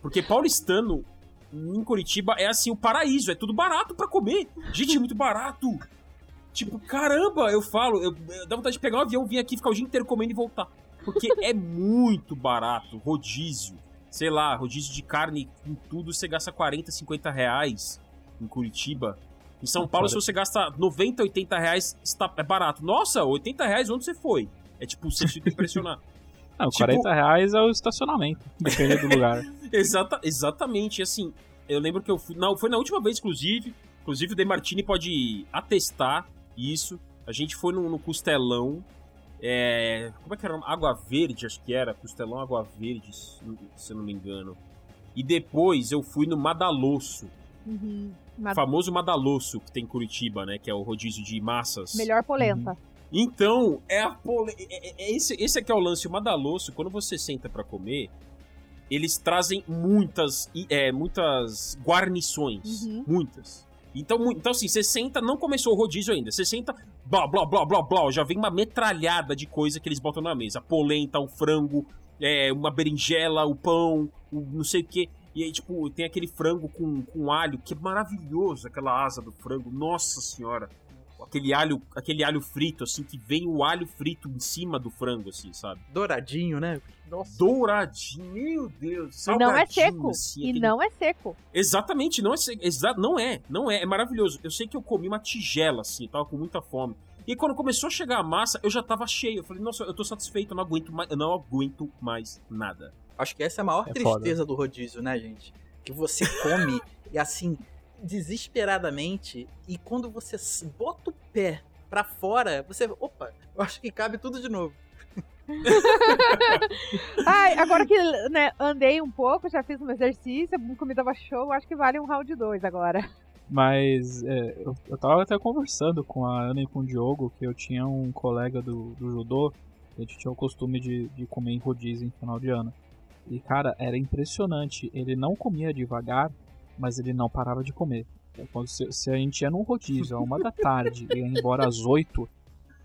Porque paulistano em Curitiba é assim o paraíso, é tudo barato pra comer. Gente, é muito barato. Tipo, caramba, eu falo, eu, eu dá vontade de pegar um avião, vir aqui, ficar o dia inteiro comendo e voltar. Porque é muito barato, rodízio. Sei lá, rodízio de carne com tudo, você gasta 40, 50 reais em Curitiba. Em São Paulo, se você gasta 90, 80 reais, está, é barato. Nossa, 80 reais, onde você foi? É tipo, você fica impressionado. Não, Tipo- 40 reais é o estacionamento, depende do lugar. Exata, exatamente, assim, eu lembro que eu fui, não, foi na última vez, inclusive, inclusive o De Martini pode atestar isso, a gente foi no, no Costelão, é, como é que era o nome? Água Verde, acho que era, Costelão Água Verde, se se eu não me engano, e depois eu fui no Madalosso, Uhum. O Mas famoso Madalosso que tem em Curitiba, né, que é o rodízio de massas. melhor polenta. Então, é a pole... é- é- é esse, esse aqui é o lance. O Madalosso, quando você senta pra comer, eles trazem muitas, é, muitas guarnições. Uhum. Muitas. Então, então, assim, você senta, não começou o rodízio ainda. Você senta, blá, blá, blá, blá, blá, já vem uma metralhada de coisa que eles botam na mesa. Polenta, o frango, é, uma berinjela, o pão, o não sei o quê. E aí, tipo, tem aquele frango com, com alho, que é maravilhoso, aquela asa do frango. Nossa senhora aquele alho, aquele alho frito, assim, que vem o alho frito em cima do frango, assim, sabe? Douradinho, né? Nossa. Douradinho, meu Deus, E não é salgadinho, seco. assim, E aquele- não é seco. Exatamente, não é, se- exa não é, não é, é maravilhoso. Eu sei que eu comi uma tigela, assim, tava com muita fome. E quando começou a chegar a massa, eu já tava cheio. Eu falei, nossa, eu tô satisfeito, eu não aguento mais, eu não aguento mais nada. Acho que essa é a maior É tristeza do rodízio, né, gente? Que você come e assim, desesperadamente, e quando você bota o pé pra fora, você. Opa, eu acho que cabe tudo de novo. Ai, agora que né, andei um pouco, já fiz um exercício, a comida tava show, acho que vale um round 2 agora. Mas é, eu, eu tava até conversando com a Ana e com o Diogo que eu tinha um colega do, do judô, a gente tinha o costume de, de comer em rodízio em final de ano. E cara, era impressionante. Ele não comia devagar, mas ele não parava de comer. É, Quando se, se a gente ia num rodízio a uma da tarde e ia embora às oito,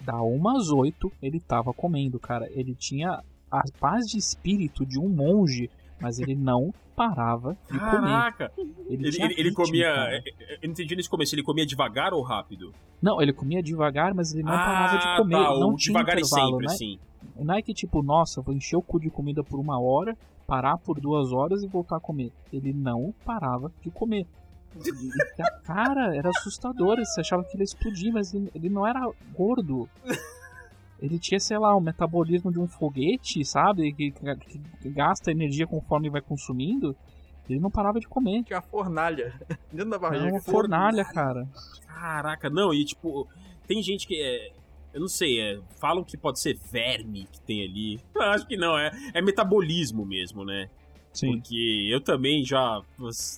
da uma às oito ele tava comendo, cara. Ele tinha a paz de espírito de um monge, mas ele não parava de comer. Caraca! Ele, Ele, ele, ele ritmo, comia. cara. Eu não entendi nesse começo, ele comia devagar ou rápido? Não, ele comia devagar, mas ele não parava de Ah, comer. tá, não tinha devagar e sempre, né? Assim. Não é que tipo, nossa, vou encher o cu de comida por uma hora, parar por duas horas e voltar a comer. Ele não parava de comer. E, e, cara, era assustador. Você achava que ele ia explodir, mas ele, ele não era gordo. Ele tinha, sei lá, o metabolismo de um foguete, sabe? Que, que- que gasta energia conforme vai consumindo. Ele não parava de comer. Tinha uma fornalha dentro da Era barriga. uma fornalha, cara. Caraca, não, e tipo, tem gente que é. Eu não sei, é, falam que pode ser verme que tem ali. Eu acho que não, é, é metabolismo mesmo, né? Sim. Porque eu também já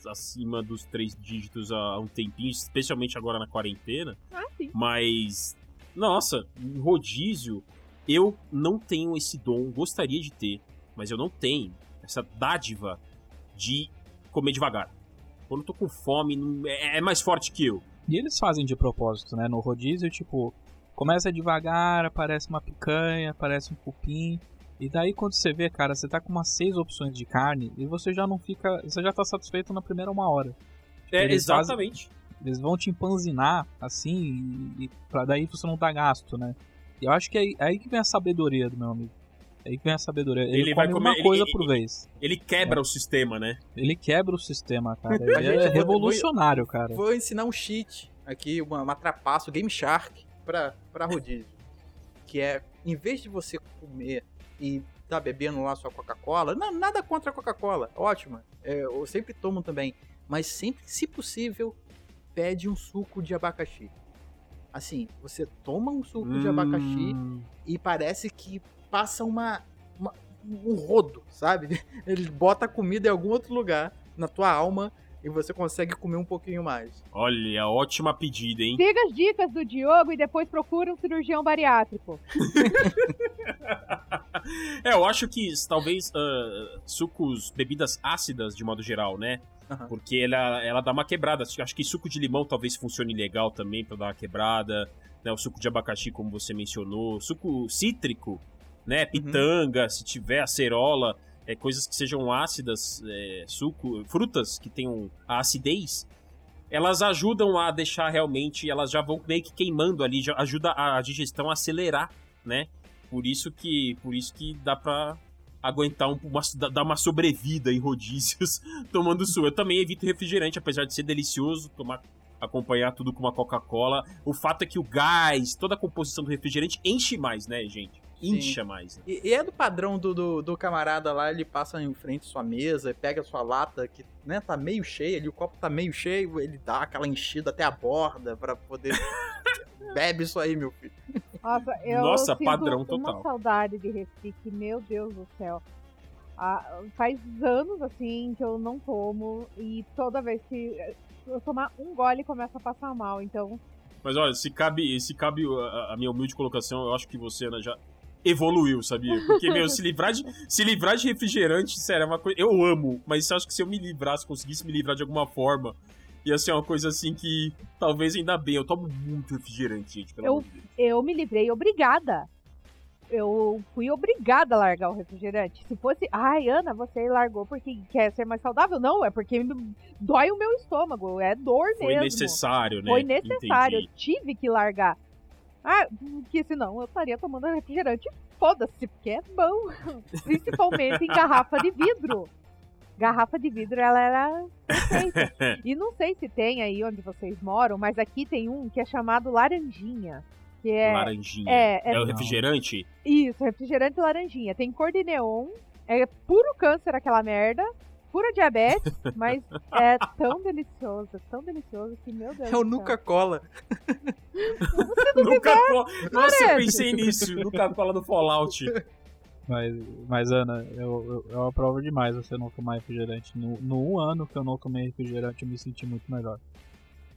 acima dos três dígitos há um tempinho, especialmente agora na quarentena. Ah, sim. Mas, nossa, rodízio. Eu não tenho esse dom, gostaria de ter, mas eu não tenho essa dádiva de comer devagar. Quando eu tô com fome, é, é mais forte que eu. E eles fazem de propósito, né? No rodízio, tipo, começa devagar, aparece uma picanha, aparece um cupim. E daí quando você vê, cara, você tá com umas seis opções de carne e você já não fica. Você já tá satisfeito na primeira uma hora. É, Eles fazem- exatamente. Eles vão te empanzinar, assim, e, e pra daí você não dar gasto, né? E eu acho que é aí, é aí que vem a sabedoria do meu amigo. É aí que vem a sabedoria. Ele, Ele vai come comer- uma ele- coisa ele- por vez. Ele quebra o sistema, né? Ele quebra o sistema, cara. A Ele é vou- revolucionário, cara. Vou ensinar um cheat aqui, uma, uma trapaça, o Game Shark, pra, pra rodízio. Que é, em vez de você comer e tá bebendo lá sua Coca-Cola, não, nada contra a Coca-Cola, ótima. É, eu sempre tomo também. Mas sempre, se possível, pede um suco de abacaxi. Assim, você toma um suco de abacaxi Hum, e parece que passa uma, uma- um rodo, sabe? Ele bota a comida em algum outro lugar na tua alma e você consegue comer um pouquinho mais. Olha, ótima pedida, hein? Siga as dicas do Diogo e depois procura um cirurgião bariátrico. É, eu acho que talvez ah, sucos, bebidas ácidas de modo geral, né? Aham. Porque ela, ela dá uma quebrada. Acho que suco de limão talvez funcione legal também pra dar uma quebrada. Né? O suco de abacaxi, como você mencionou. Suco cítrico, né? Pitanga, se tiver acerola. É, coisas que sejam ácidas, é, suco, frutas que tenham acidez, elas ajudam a deixar realmente, elas já vão meio que queimando ali, já ajuda a digestão a acelerar, né? Por isso que, por isso que dá pra aguentar um, uma, dar uma sobrevida em rodízios tomando suco. Eu também evito refrigerante, apesar de ser delicioso tomar acompanhar tudo com uma Coca-Cola. O fato é que o gás, toda a composição do refrigerante enche mais, né, gente? Sim. Incha mais. né? E, e é do padrão do, do, do camarada lá, ele passa em frente à sua mesa, pega a sua lata que né, tá meio cheia, ali, o copo tá meio cheio, ele dá aquela enchida até a borda pra poder. Bebe isso aí, meu filho. Nossa, eu Nossa, sinto padrão uma total. saudade de refri, que, meu Deus do céu. Ah, faz anos, assim, que eu não tomo e toda vez que eu tomar um gole começa a passar mal, então... Mas olha, se cabe, se cabe a, a minha humilde colocação, eu acho que você, Ana, já evoluiu, sabia? Porque, meu, se livrar de, se livrar de refrigerante, sério, é uma coisa. Eu amo, mas eu acho que se eu me livrasse, conseguisse me livrar de alguma forma, ia ser uma coisa assim que talvez ainda bem. Eu tomo muito refrigerante, gente, pelo Eu- amor de Deus. eu me livrei obrigada. Eu fui obrigada a largar o refrigerante. Se fosse, ai, Ana, você largou porque quer ser mais saudável? Não, é porque dói o meu estômago, é dor Foi mesmo. necessário, né? Foi necessário, eu Entendi. tive que largar. Ah, porque senão eu estaria tomando refrigerante. Foda-se, porque é bom. Principalmente em garrafa de vidro. Garrafa de vidro, ela era perfeita. E não sei se tem aí onde vocês moram, mas aqui tem um que é chamado laranjinha. Que é Laranjinha. é, é- o refrigerante? isso, refrigerante laranjinha. Tem cor de neon, é puro câncer aquela merda, pura diabetes, mas é tão delicioso, tão delicioso que, meu Deus É o do céu. Nuca-Cola. Nunca cola. Nossa, eu pensei nisso. Nunca cola do Fallout. Mas, mas Ana, eu, eu, eu aprovo demais você não tomar refrigerante. No, no um ano que eu não tomei refrigerante, eu me senti muito melhor.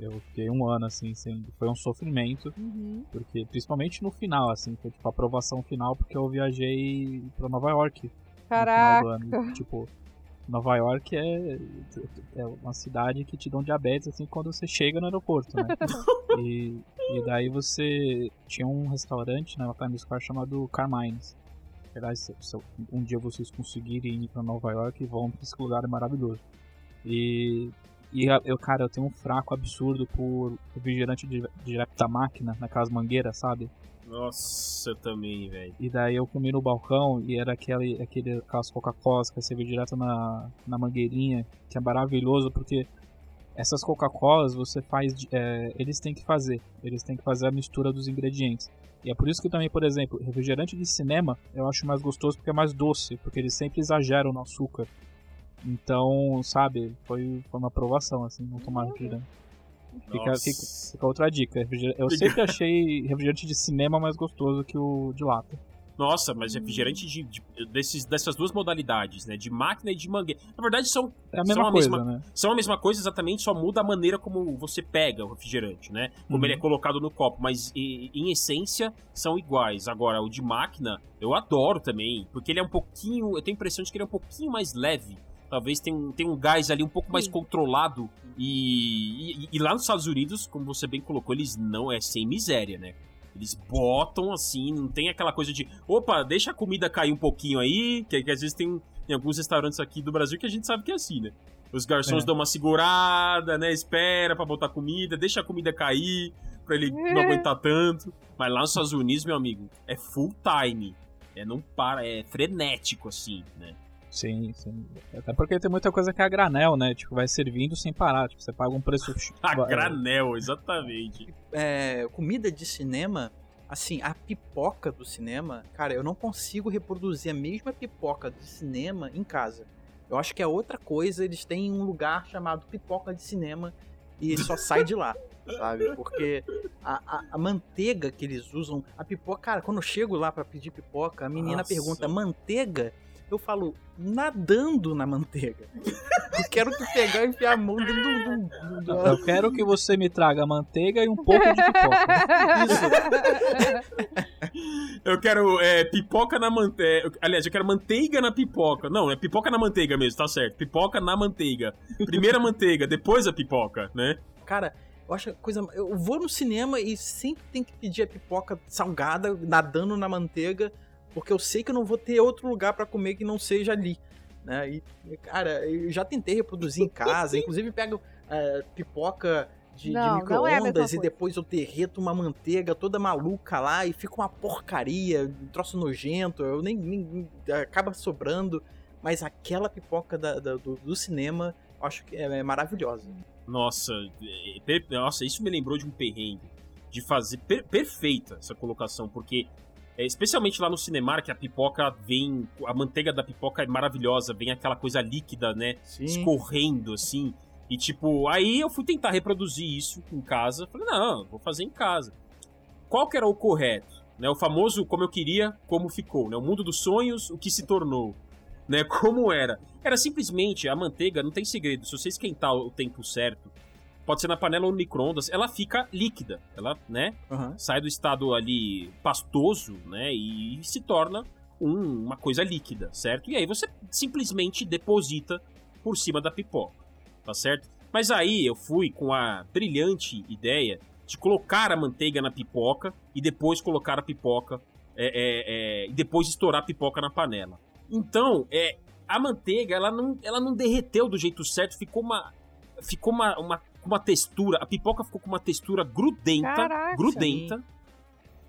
Eu fiquei um ano assim, sem, foi um sofrimento, Uhum. porque principalmente no final, assim, foi tipo a aprovação final, porque eu viajei pra Nova York no Caraca. final do ano. Tipo, Nova York é, é uma cidade que te dão diabetes assim quando você chega no aeroporto, né? e, e daí você tinha um restaurante na Times Square chamado Carmine's. Aliás, se, se um dia vocês conseguirem ir pra Nova York, vão pra esse lugar maravilhoso. E, e eu, cara, eu tenho um fraco absurdo por refrigerante di- direto da máquina, naquelas mangueiras, sabe? Nossa, eu também, velho. E daí eu comi no balcão e era aquele, aquele, aquelas Coca-Colas que você vê direto na, na mangueirinha, que é maravilhoso porque essas Coca-Colas você faz. é, eles têm que fazer. Eles têm que fazer a mistura dos ingredientes. E é por isso que também, por exemplo, refrigerante de cinema eu acho mais gostoso porque é mais doce, porque eles sempre exageram no açúcar. Então, sabe, foi, foi uma aprovação, assim, não tomar refrigerante. Fica, fica, fica outra dica. Eu sempre achei refrigerante de cinema mais gostoso que o de lata. Nossa, mas refrigerante de, de- desses, dessas duas modalidades, né? De máquina e de mangueira. Na verdade, são, É a São mesma a coisa, mesma- né? são a mesma coisa, exatamente, só muda a maneira como você pega o refrigerante, né? Como Uhum. ele é colocado no copo, mas e- em essência são iguais. Agora, o de máquina, eu adoro também, porque ele é um pouquinho. Eu tenho a impressão de que ele é um pouquinho mais leve. Talvez tenha um, tenha um gás ali um pouco mais Sim. controlado. E, e, e lá nos Estados Unidos, como você bem colocou, eles não é sem miséria, né? Eles botam assim, não tem aquela coisa de opa, deixa a comida cair um pouquinho aí, que, que às vezes tem em alguns restaurantes aqui do Brasil que a gente sabe que é assim, né? Os garçons É. dão uma segurada, né? Espera pra botar comida, deixa a comida cair, pra ele não aguentar tanto. Mas lá nos Estados Unidos, meu amigo, é full time. É não para, é frenético assim, né? Sim, sim. Até porque tem muita coisa que é a granel, né? Tipo, vai servindo sem parar. Tipo, você paga um preço. A granel, exatamente. é, comida de cinema, assim, a pipoca do cinema, cara, eu não consigo reproduzir a mesma pipoca do cinema em casa. Eu acho que é outra coisa, eles têm um lugar chamado pipoca de cinema e só sai de lá, sabe? Porque a, a- a manteiga que eles usam, a pipoca, cara, quando eu chego lá pra pedir pipoca, a menina Nossa. pergunta manteiga, eu falo nadando na manteiga. Eu quero que pegar e enfiar a mão dentro do, do- do- do- Eu quero que você me traga manteiga e um pouco de pipoca. Eu quero é, pipoca na manteiga. Aliás, eu quero manteiga na pipoca. Não, é pipoca na manteiga mesmo, tá certo. Pipoca na manteiga. Primeiro a manteiga, depois a pipoca, né? Cara, eu acho a coisa. Eu vou no cinema e sempre tem que pedir a pipoca salgada, nadando na manteiga, porque eu sei que eu não vou ter outro lugar pra comer que não seja ali. Né? E, e, cara, eu já tentei reproduzir em casa, inclusive pego é, pipoca de, de é a mesma micro-ondas e coisa. depois eu derreto uma manteiga toda maluca lá e fica uma porcaria, um troço nojento, eu nem, nem- acaba sobrando. Mas aquela pipoca da- da- do, do cinema, eu acho que é, é maravilhosa. Nossa, é, nossa, isso me lembrou de um perrengue. De fazer per- perfeita essa colocação, porque é, especialmente lá no Cinemark, a pipoca vem. A manteiga da pipoca é maravilhosa, vem aquela coisa líquida, né? Sim. escorrendo, assim. E tipo, aí eu fui tentar reproduzir isso em casa. Falei, não, vou fazer em casa. Qual que era o correto? Né, o famoso como eu queria, como ficou. Né, o mundo dos sonhos, o que se tornou. Né, como era? Era simplesmente a manteiga, não tem segredo. Se você esquentar o tempo certo, pode ser na panela ou no micro-ondas, ela fica líquida. Ela, né, Aham. sai do estado ali pastoso, né? E se torna um- uma coisa líquida, certo? E aí você simplesmente deposita por cima da pipoca, tá certo? Mas aí eu fui com a brilhante ideia de colocar a manteiga na pipoca e depois colocar a pipoca é, é, é, e depois estourar a pipoca na panela. Então, é, a manteiga ela não, ela não derreteu do jeito certo, ficou uma ficou uma, uma, uma textura, a pipoca ficou com uma textura grudenta, Caraca. grudenta.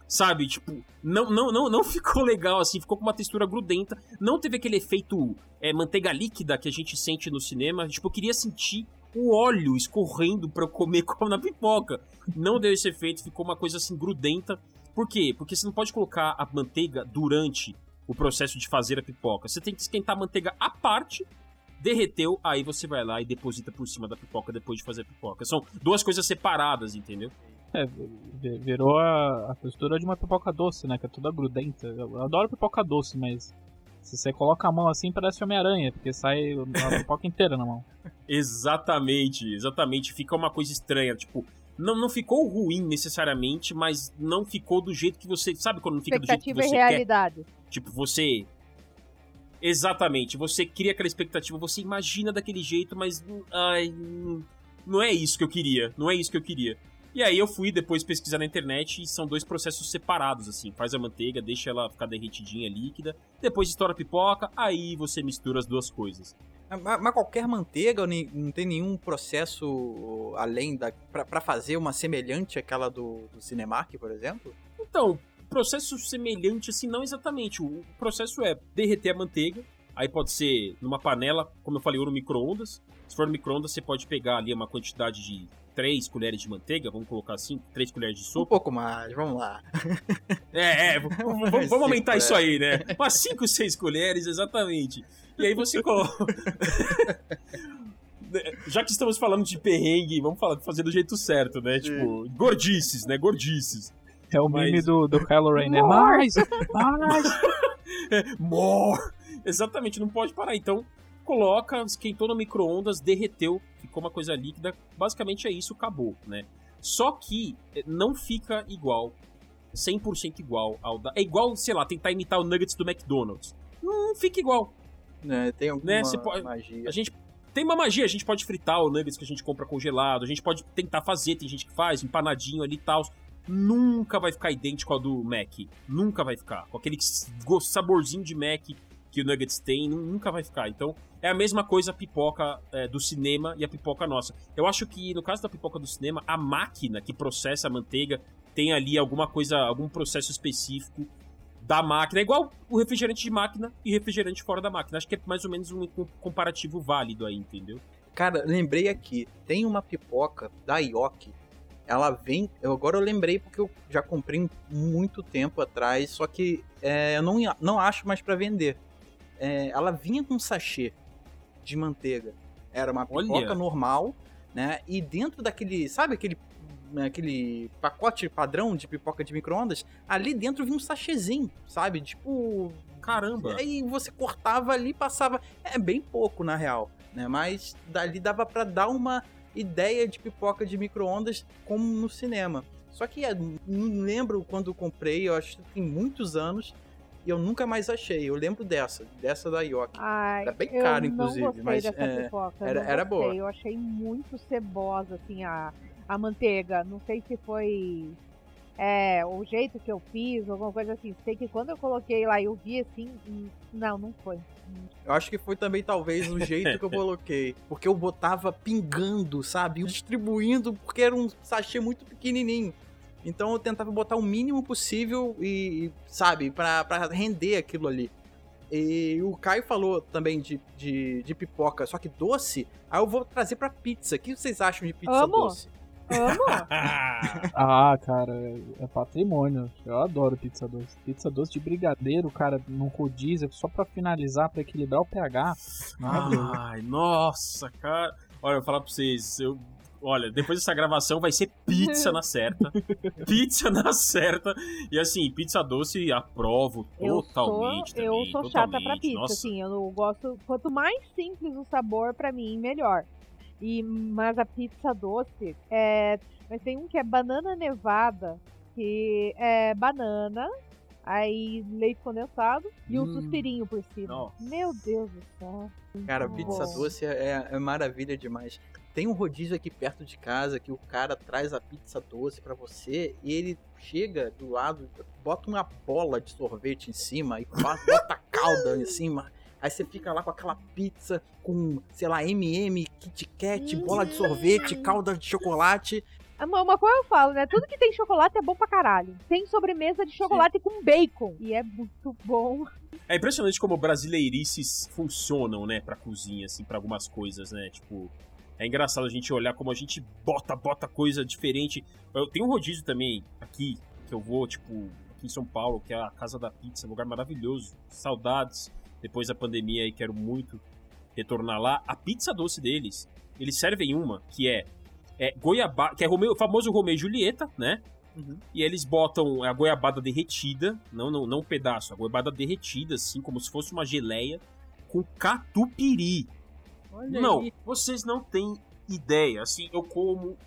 Sabe, tipo, não, não, não, não ficou legal assim, ficou com uma textura grudenta. Não teve aquele efeito é, manteiga líquida que a gente sente no cinema. Tipo, eu queria sentir o óleo escorrendo pra eu comer como na pipoca. Não deu esse efeito, ficou uma coisa assim grudenta. Por quê? Porque você não pode colocar a manteiga durante o processo de fazer a pipoca. Você tem que esquentar a manteiga à parte, derreteu, aí você vai lá e deposita por cima da pipoca depois de fazer a pipoca. São duas coisas separadas, entendeu? É, vi- virou a, a textura de uma pipoca doce, né? Que é toda grudenta. Eu adoro pipoca doce, mas se você coloca a mão assim, parece Homem-Aranha, porque sai a pipoca inteira na mão. Exatamente, exatamente. Fica uma coisa estranha, tipo, não, não ficou ruim necessariamente, mas não ficou do jeito que você. Sabe quando não fica do jeito que Expectativa e você quer? realidade. Tipo, você. Exatamente, você cria aquela expectativa, você imagina daquele jeito, mas. Ai, não- não é isso que eu queria, não é isso que eu queria. E aí eu fui depois pesquisar na internet e são dois processos separados, assim. Faz a manteiga, deixa ela ficar derretidinha, líquida, depois estoura a pipoca, aí você mistura as duas coisas. Mas, mas qualquer manteiga não tem nenhum processo além da. Pra, pra fazer uma semelhante àquela do, do Cinemark, por exemplo? Então, processo semelhante assim, não exatamente. O processo é derreter a manteiga, aí pode ser numa panela, como eu falei, ou no micro-ondas. Se for no micro-ondas, você pode pegar ali uma quantidade de 3 colheres de manteiga, vamos colocar assim, 3 colheres de Um sopa. pouco mais, vamos lá. É, é, vamos, vamos aumentar isso colheres. aí, né? Umas 5, 6 colheres, exatamente. E aí você coloca. Já que estamos falando de perrengue, vamos falar, fazer do jeito certo, né? Tipo, gordices, né? Gordices. É o Mas- meme do, do Kylo Ren, né? Mais! Mais! More! Exatamente, não pode parar. Então, coloca, esquentou no micro-ondas, derreteu, ficou uma coisa líquida. Basicamente é isso, acabou, né? Só que eh, não fica igual, 100% igual ao da... É igual, sei lá, tentar imitar o Nuggets do McDonald's. Não fica igual. Né, tem alguma Né, você pode- magia. A gente tem uma magia, a gente pode fritar o nuggets que a gente compra congelado, a gente pode tentar fazer, tem gente que faz, empanadinho ali e tal. Nunca vai ficar idêntico ao do Mac. Nunca vai ficar. Com aquele saborzinho de Mac que o Nuggets tem, nu- nunca vai ficar. Então, é a mesma coisa a pipoca é, do cinema e a pipoca nossa. Eu acho que, no caso da pipoca do cinema, a máquina que processa a manteiga tem ali alguma coisa, algum processo específico da máquina. É igual o refrigerante de máquina e refrigerante fora da máquina. Acho que é mais ou menos um com- comparativo válido aí, entendeu? Cara, lembrei aqui, tem uma pipoca da Yoki. Ela vem. Eu, agora eu lembrei porque eu já comprei muito tempo atrás, só que é, eu não, não acho mais pra vender. É, ela vinha com um sachê de manteiga. Era uma Olha. pipoca normal, né? E dentro daquele. Sabe aquele. Aquele pacote padrão de pipoca de micro-ondas, ali dentro vinha um sachêzinho, sabe? Tipo, Caramba! Aí você cortava ali, passava. É bem pouco, na real, né? Mas dali dava pra dar uma ideia de pipoca de micro-ondas como no cinema. Só que é, não lembro quando eu comprei, eu acho que tem muitos anos, e eu nunca mais achei. Eu lembro dessa, dessa da Yoki. Ai, Era bem eu caro, não inclusive, mas, dessa é, pipoca. eu era- era boa. Eu achei muito cebosa, assim, a, a manteiga. Não sei se foi é, o jeito que eu fiz, alguma coisa assim. Sei que quando eu coloquei lá eu vi assim, não, não foi. Eu acho que foi também talvez o jeito que eu coloquei. Porque eu botava pingando, sabe? Distribuindo, porque era um sachê muito pequenininho. Então eu tentava botar o mínimo possível e, sabe, pra, pra render aquilo ali. E o Caio falou também de, de, de pipoca, só que doce. Aí eu vou trazer pra pizza. O que vocês acham de pizza Amo. doce? Amo! Ah, cara, é patrimônio. Eu adoro pizza doce. Pizza doce de brigadeiro, cara, num rodízio, só pra finalizar, pra equilibrar o pH. Maravilhoso. Ai, nossa, cara. Olha, eu vou falar pra vocês, eu. Olha, depois dessa gravação vai ser pizza na certa. pizza na certa. E assim, pizza doce aprovo Eu totalmente sou, eu também. sou chata totalmente. pra pizza, Nossa. assim, eu não gosto. Quanto mais simples o sabor, pra mim, melhor. E, mas a pizza doce é. Mas tem um que é banana nevada, que é banana, aí leite condensado e um Hum. suspirinho por cima. Nossa. Meu Deus do céu. Cara, pizza bom. doce é, é maravilha demais. Tem um rodízio aqui perto de casa que o cara traz a pizza doce pra você e ele chega do lado, bota uma bola de sorvete em cima e bota calda em cima. Aí você fica lá com aquela pizza com, sei lá, MM, Kit Kat, bola de sorvete, calda de chocolate. Uma, uma coisa eu falo, né? Tudo que tem chocolate é bom pra caralho. Tem sobremesa de chocolate com bacon. E é muito bom. É impressionante como brasileirices funcionam, né, pra cozinha, assim, pra algumas coisas, né? Tipo, é engraçado a gente olhar como a gente bota, bota coisa diferente. Eu tenho um rodízio também aqui, que eu vou, tipo, aqui em São Paulo, que é a Casa da Pizza, um lugar maravilhoso. Saudades. Depois da pandemia aí, quero muito retornar lá. A pizza doce deles, eles servem uma que é, é goiabada, que é Romeu, o famoso Romeu e Julieta, né? Uhum. E eles botam a goiabada derretida, não, não, não um pedaço, a goiabada derretida, assim, como se fosse uma geleia, com catupiry. Olha não, aí. vocês não têm ideia. Assim, eu como.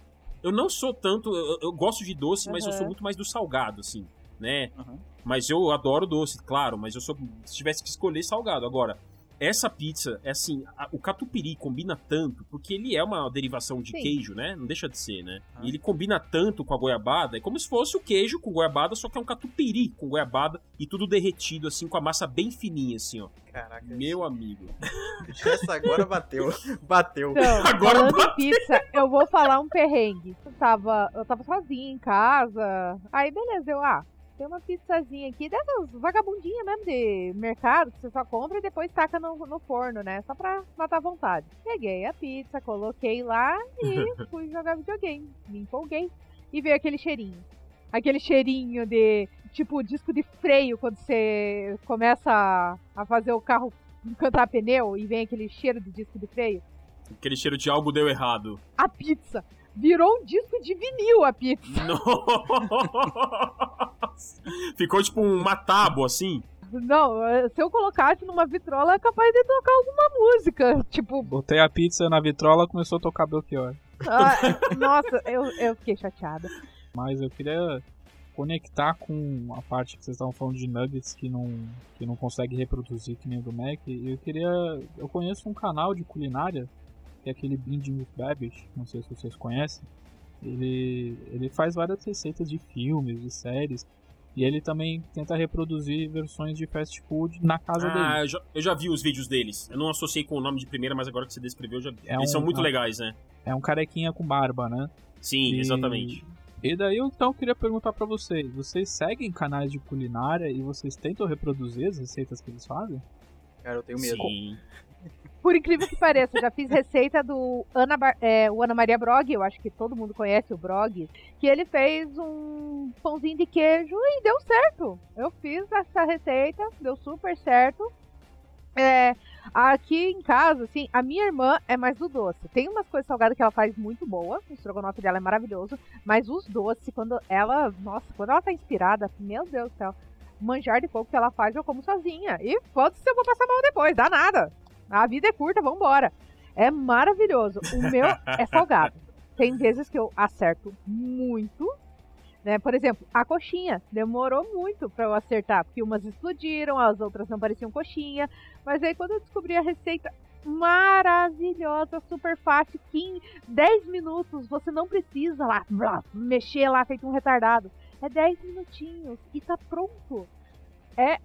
Eu não sou tanto. Eu, eu gosto de doce, mas eu sou muito mais do salgado, assim, né? Aham. Mas eu adoro doce, claro, mas eu sou. Se tivesse que escolher salgado. Agora, essa pizza, é assim, a- o catupiry combina tanto, porque ele é uma derivação de Sim. queijo, né? Não deixa de ser, né? Ah. E ele combina tanto com a goiabada, é como se fosse o queijo com goiabada, só que é um catupiry com goiabada e tudo derretido, assim, com a massa bem fininha, assim, ó. Caraca, Meu amigo. essa agora bateu. Bateu. Então, Agora em pizza, eu vou falar um perrengue. Eu tava, eu tava sozinha em casa. Aí, beleza, eu, ah, tem uma pizzazinha aqui, dessas vagabundinhas mesmo de mercado, que você só compra e depois taca no, no forno, né? Só pra matar a vontade. Peguei a pizza, coloquei lá e fui jogar videogame. Me empolguei. E veio aquele cheirinho. Aquele cheirinho de, tipo, disco de freio, quando você começa a- fazer o carro cantar pneu e vem aquele cheiro de disco de freio. Aquele cheiro de algo deu errado. a pizza. Virou um disco de vinil a pizza. Nossa! Ficou tipo uma tábua assim. Não, eh, se eu colocasse numa vitrola é capaz de tocar alguma música. Tipo, Botei a pizza na vitrola começou a tocar Belchior. ah, nossa, eu, eu fiquei chateada. Mas eu queria conectar com a parte que vocês estavam falando de nuggets que não, que não consegue reproduzir que nem o do Mac. E eu queria. Eu conheço um canal de culinária, que é aquele Binding with Babish, não sei se vocês conhecem. Ele, ele faz várias receitas de filmes, de séries. E ele também tenta reproduzir versões de fast food na casa Ah, dele. eu já, eu já vi os vídeos deles. Eu não associei com o nome de primeira, mas agora que você descreveu, eu já vi. É Eles um- são muito é legais, né? É um carequinha com barba, né? Sim, E- exatamente. E daí eu então queria perguntar pra vocês, vocês seguem canais de culinária e vocês tentam reproduzir as receitas que eles fazem? Cara, eu tenho medo. Sim. Por incrível que pareça, já fiz receita do Ana, é, Ana Maria Brog, eu acho que todo mundo conhece o Brog, que ele fez um pãozinho de queijo e deu certo. Eu fiz essa receita, deu super certo. É, aqui em casa, assim, a minha irmã é mais do doce. Tem umas coisas salgadas que ela faz muito boa, o estrogonofe dela é maravilhoso, mas os doces, quando ela, nossa, quando ela tá inspirada, meu Deus do céu, manjar de coco que ela faz, eu como sozinha. E foda-se se eu vou passar mal depois, dá nada. A vida é curta, vambora. É maravilhoso. O meu é salgado. Tem vezes que eu acerto muito. Né? Por exemplo, a coxinha. Demorou muito pra eu acertar, porque umas explodiram, as outras não pareciam coxinha. Mas aí quando eu descobri a receita maravilhosa, super fácil, 15, 10 minutos, você não precisa lá blá, mexer lá feito um retardado. É 10 minutinhos e tá pronto. É.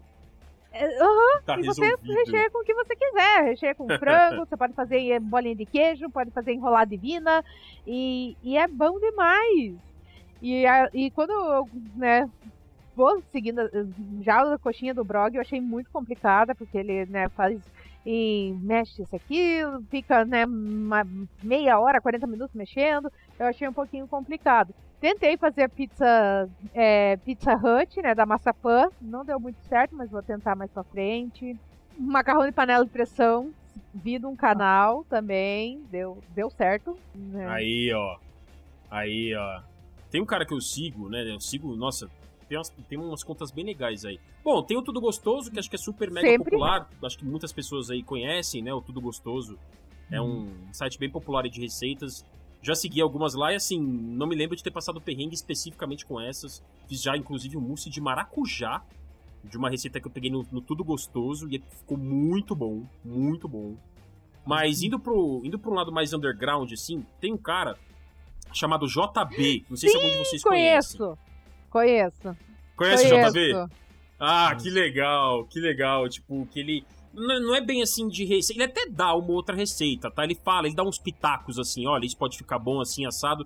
aham, Tá e você resolvido. recheia com o que você quiser. Recheia com frango, você pode fazer em bolinha de queijo, pode fazer enrolada divina. E, e é bom demais. E, a- e quando eu né, vou seguindo eh, já a coxinha do Brog, eu achei muito complicada, porque ele né, faz e mexe isso aqui, fica né, uma meia hora, 40 minutos mexendo. Eu achei um pouquinho complicado. Tentei fazer a pizza é, Pizza Hut, né, da maçapã. Não deu muito certo, mas vou tentar mais pra frente. Macarrão de panela de pressão. Vi de um canal também. Deu, deu certo. né. Aí, ó. Aí, ó. Tem um cara que eu sigo, né? Eu sigo, nossa, tem umas, tem umas contas bem legais aí. Bom, tem o Tudo Gostoso, que acho que é super mega Sempre. popular. Acho que muitas pessoas aí conhecem, né? O Tudo Gostoso. É um site bem popular de receitas. Já segui algumas lá e assim, não me lembro de ter passado perrengue especificamente com essas. Fiz já, inclusive, um mousse de maracujá. De uma receita que eu peguei no, no Tudo Gostoso e ficou muito bom, muito bom. Mas indo pro, indo pro um lado mais underground, assim, tem um cara chamado JB. Não sei se algum de vocês conhece. Conheço. Conheço. Conhece o Conheço. JB? Ah, que legal, que legal. Tipo, que ele. Não é bem assim de receita. Ele até dá uma outra receita, tá? Ele fala, ele dá uns pitacos assim, olha, isso pode ficar bom assim, assado.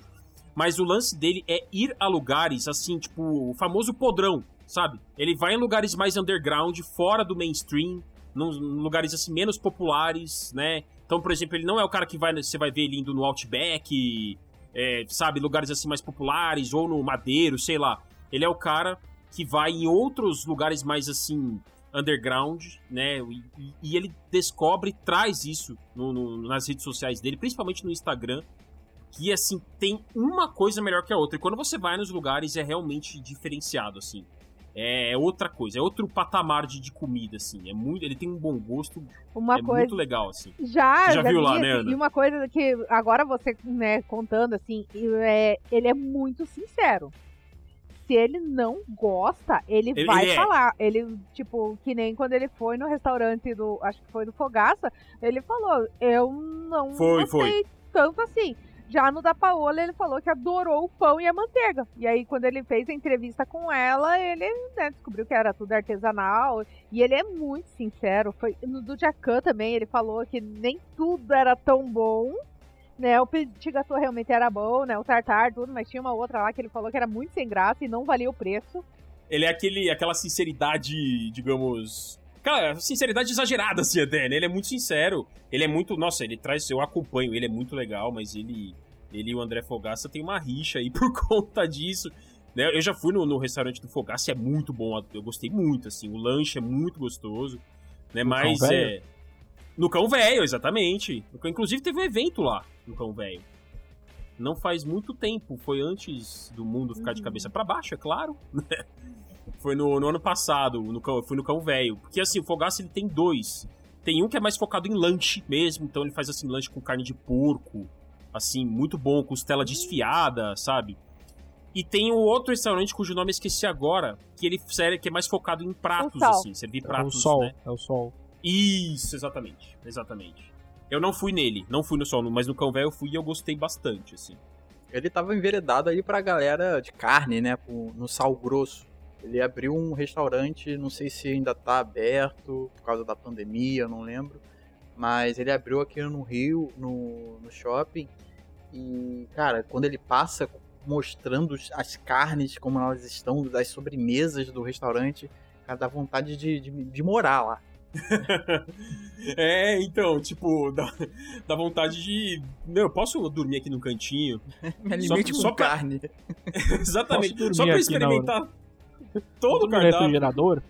Mas o lance dele é ir a lugares assim, tipo, o famoso podrão, sabe? Ele vai em lugares mais underground, fora do mainstream, num lugares assim menos populares, né? Então, por exemplo, ele não é o cara que vai, você vai ver ele indo no Outback, é, sabe, lugares assim mais populares, ou no Madeiro, sei lá. Ele é o cara que vai em outros lugares mais assim underground, né? E, e- e ele descobre, traz isso no- no- nas redes sociais dele, principalmente no Instagram, que assim tem uma coisa melhor que a outra. E quando você vai nos lugares é realmente diferenciado, assim. É outra coisa, é outro patamar de, de comida, assim. É muito, ele tem um bom gosto, Uma é coisa. muito legal, assim. Já, Você já, já viu vi, lá, né, assim, Ana? E uma coisa que agora você, né, contando assim, é, ele é muito sincero. Se ele não gosta, ele, Ele- vai é. falar. Ele, tipo, que nem quando ele foi no restaurante do. Acho que foi do Fogaça, ele falou, eu não Foi, gostei tanto assim. Já no da Paola, ele falou que adorou o pão e a manteiga. E aí, quando ele fez a entrevista com ela, ele né, descobriu que era tudo artesanal. E ele é muito sincero. Foi no do Jacan também, ele falou que nem tudo era tão bom. Né, o petit gâteau realmente era bom, né? O tartar, tudo, mas tinha uma outra lá que ele falou que era muito sem graça e não valia o preço. Ele é aquele, aquela sinceridade, digamos. Cara, sinceridade exagerada, assim, até, né? Ele é muito sincero. Ele é muito. Nossa, ele traz. Eu acompanho, ele é muito legal, mas ele. Ele e o André Fogaça tem uma rixa aí por conta disso. Né? Eu já fui no, no restaurante do Fogaça, é muito bom. Eu gostei muito, assim. O lanche é muito gostoso. Né? Mas é. No Cão Velho, exatamente. Inclusive teve um evento lá no Cão Velho. não faz muito tempo. Foi antes do mundo ficar de Uhum. cabeça pra baixo, é claro. né? Foi no, no ano passado, no cão, fui no Cão Velho. Porque assim, o Fogaça ele tem dois. Tem um que é mais focado em lanche mesmo, então ele faz assim, lanche com carne de porco. Assim, muito bom, costela desfiada, sabe? E tem um outro restaurante cujo nome eu esqueci agora, que ele que é mais focado em pratos, assim, servir É o pratos, sol, né? é o sol. Isso, exatamente. Exatamente. Eu não fui nele, não fui no sol, mas no Cão Velho eu fui e eu gostei bastante, assim. Ele tava enveredado aí pra galera de carne, né? No sal grosso. Ele abriu um restaurante, não sei se ainda tá aberto por causa da pandemia, não lembro. Mas ele abriu aqui no Rio, no, no shopping. E, cara, quando ele passa mostrando os- as carnes, como elas estão, das sobremesas do restaurante, cara, dá vontade de, de, de morar lá. é, então, tipo, dá, dá vontade de. Meu, eu posso dormir aqui no cantinho? Me alimente com só pra- carne. Exatamente. Só pra experimentar todo o cardápio. refrigerador.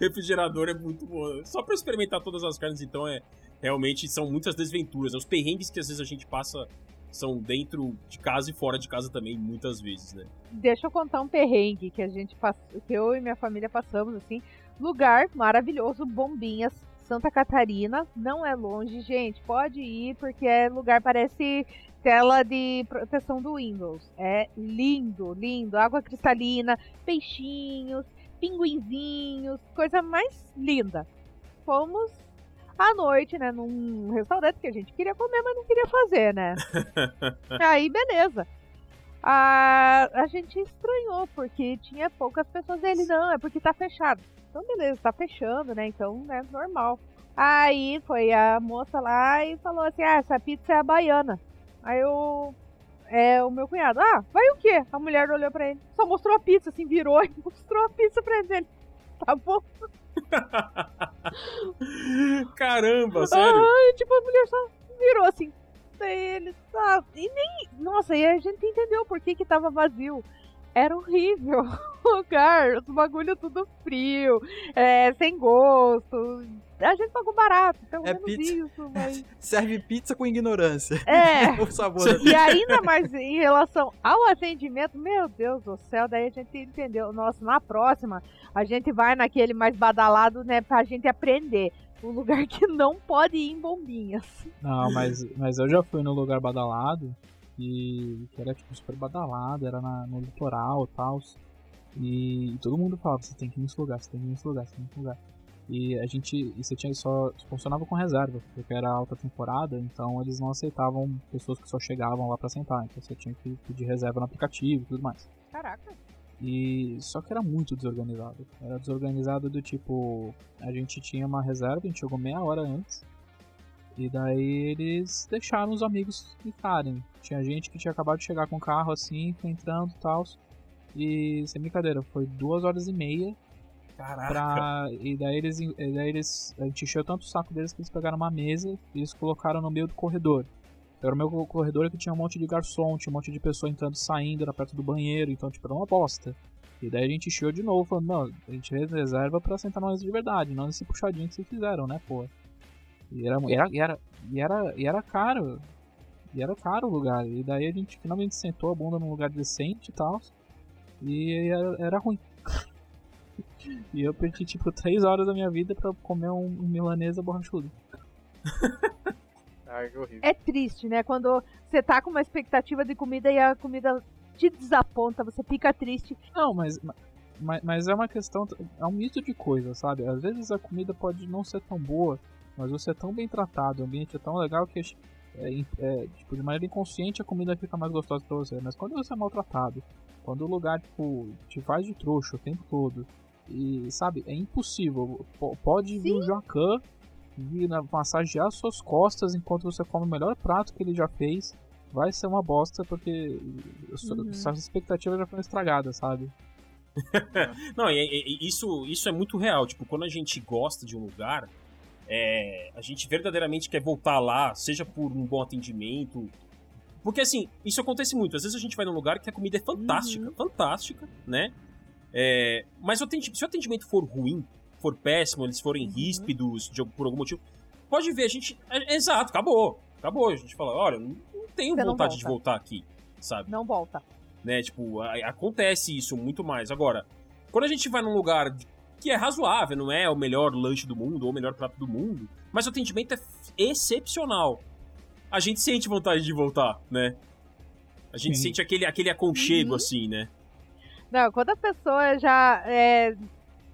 refrigerador é muito bom. Só pra experimentar todas as carnes, então, é realmente são muitas desventuras. né? Os perrengues que às vezes a gente passa são dentro de casa e fora de casa também, muitas vezes, né? Deixa eu contar um perrengue que a gente passou, que eu e minha família passamos, assim. Lugar maravilhoso, Bombinhas, Santa Catarina. Não é longe, gente. Pode ir, porque é lugar, parece tela de proteção do Windows. É lindo, lindo. Água cristalina, peixinhos, pinguinzinhos, coisa mais linda. Fomos à noite, né, num restaurante que a gente queria comer, mas não queria fazer, né? Aí, beleza. A, a gente estranhou, porque tinha poucas pessoas dele. Não, é porque tá fechado. Então, beleza, tá fechando, né? Então, é normal. Aí foi a moça lá e falou assim: Ah, essa pizza é a baiana. Aí eu. É o meu cunhado. Ah, vai o quê? A mulher olhou pra ele. Só mostrou a pizza, assim, virou e mostrou a pizza pra ele. Tá bom. Caramba, sério? Ai, tipo, a mulher só virou assim. Daí ele tá. E nem. Nossa, e a gente entendeu por que que tava vazio. Era horrível o lugar, os bagulho tudo frio, é, sem gosto. A gente pagou barato, pelo É menos pizza. isso, mas. Serve pizza com ignorância. É. o sabor da E ainda mais em relação ao atendimento, meu Deus do céu, daí a gente entendeu. Nossa, na próxima, a gente vai naquele mais badalado, né, pra gente aprender. Um lugar que não pode ir em bombinhas. Não, mas, mas eu já fui num lugar badalado e que era tipo super badalado, era na- no litoral e tal. E, todo mundo falava, você tem que ir nesse lugar, você tem que ir nesse lugar, você tem que ir nesse lugar. E a gente. E você tinha só. funcionava com reserva, porque era alta temporada, então eles não aceitavam pessoas que só chegavam lá pra sentar. Então você tinha que pedir reserva no aplicativo e tudo mais. Caraca. E só que era muito desorganizado. Era desorganizado do tipo, a gente tinha uma reserva, a gente chegou meia hora antes. E daí eles deixaram os amigos ficarem. Tinha gente que tinha acabado de chegar com o carro assim, entrando e tal. E sem brincadeira, foi duas horas e meia Caraca. pra. E daí eles. E daí eles. A gente encheu tanto o saco deles que eles pegaram uma mesa e eles colocaram no meio do corredor. Era o meu corredor que tinha um monte de garçom, tinha um monte de pessoa entrando e saindo, era perto do banheiro, então tipo, era uma bosta. E daí a gente encheu de novo, falando, não, a gente reserva pra sentar mesa de verdade, não nesse puxadinho que vocês fizeram, né, pô. E era, era, era, e era, e era caro. E era caro o lugar. E daí a gente finalmente sentou a bunda num lugar decente e tal. E era, era ruim. e eu perdi tipo 3 horas da minha vida pra comer um, um milanesa borrachudo. Ai, que horrível. É triste, né? Quando você tá com uma expectativa de comida e a comida te desaponta, você fica triste. Não, mas, mas, mas é uma questão. É um mito de coisa, sabe? Às vezes a comida pode não ser tão boa, mas você é tão bem tratado, o ambiente é tão legal que é, é, tipo, de maneira inconsciente a comida fica mais gostosa pra você. Mas quando você é maltratado, quando o lugar tipo, te faz de trouxa o tempo todo, e sabe, é impossível. P- pode vir o Jacan vir na- massagear suas costas enquanto você come o melhor prato que ele já fez. Vai ser uma bosta porque Uhum. suas expectativas já foram estragadas, sabe? Não, e- e isso, isso é muito real. Tipo, quando a gente gosta de um lugar, é, a gente verdadeiramente quer voltar lá, seja por um bom atendimento. Porque assim, isso acontece muito. Às vezes a gente vai num lugar que a comida é fantástica, fantástica, né? É, mas se o atendimento for ruim, for péssimo, eles forem ríspidos de, por algum motivo, pode ver, a gente. é- exato, acabou. Acabou. A gente fala, olha, não, tenho Você não vontade de volta. voltar aqui, sabe? Não volta. né? Tipo, a- acontece isso muito mais. Agora, quando a gente vai num lugar que é razoável, não é o melhor lanche do mundo ou o melhor prato do mundo, mas o atendimento é excepcional. A gente sente vontade de voltar, né? A gente Sim. sente aquele, aquele aconchego, Uhum. assim, né? Não, quando a pessoa já. É,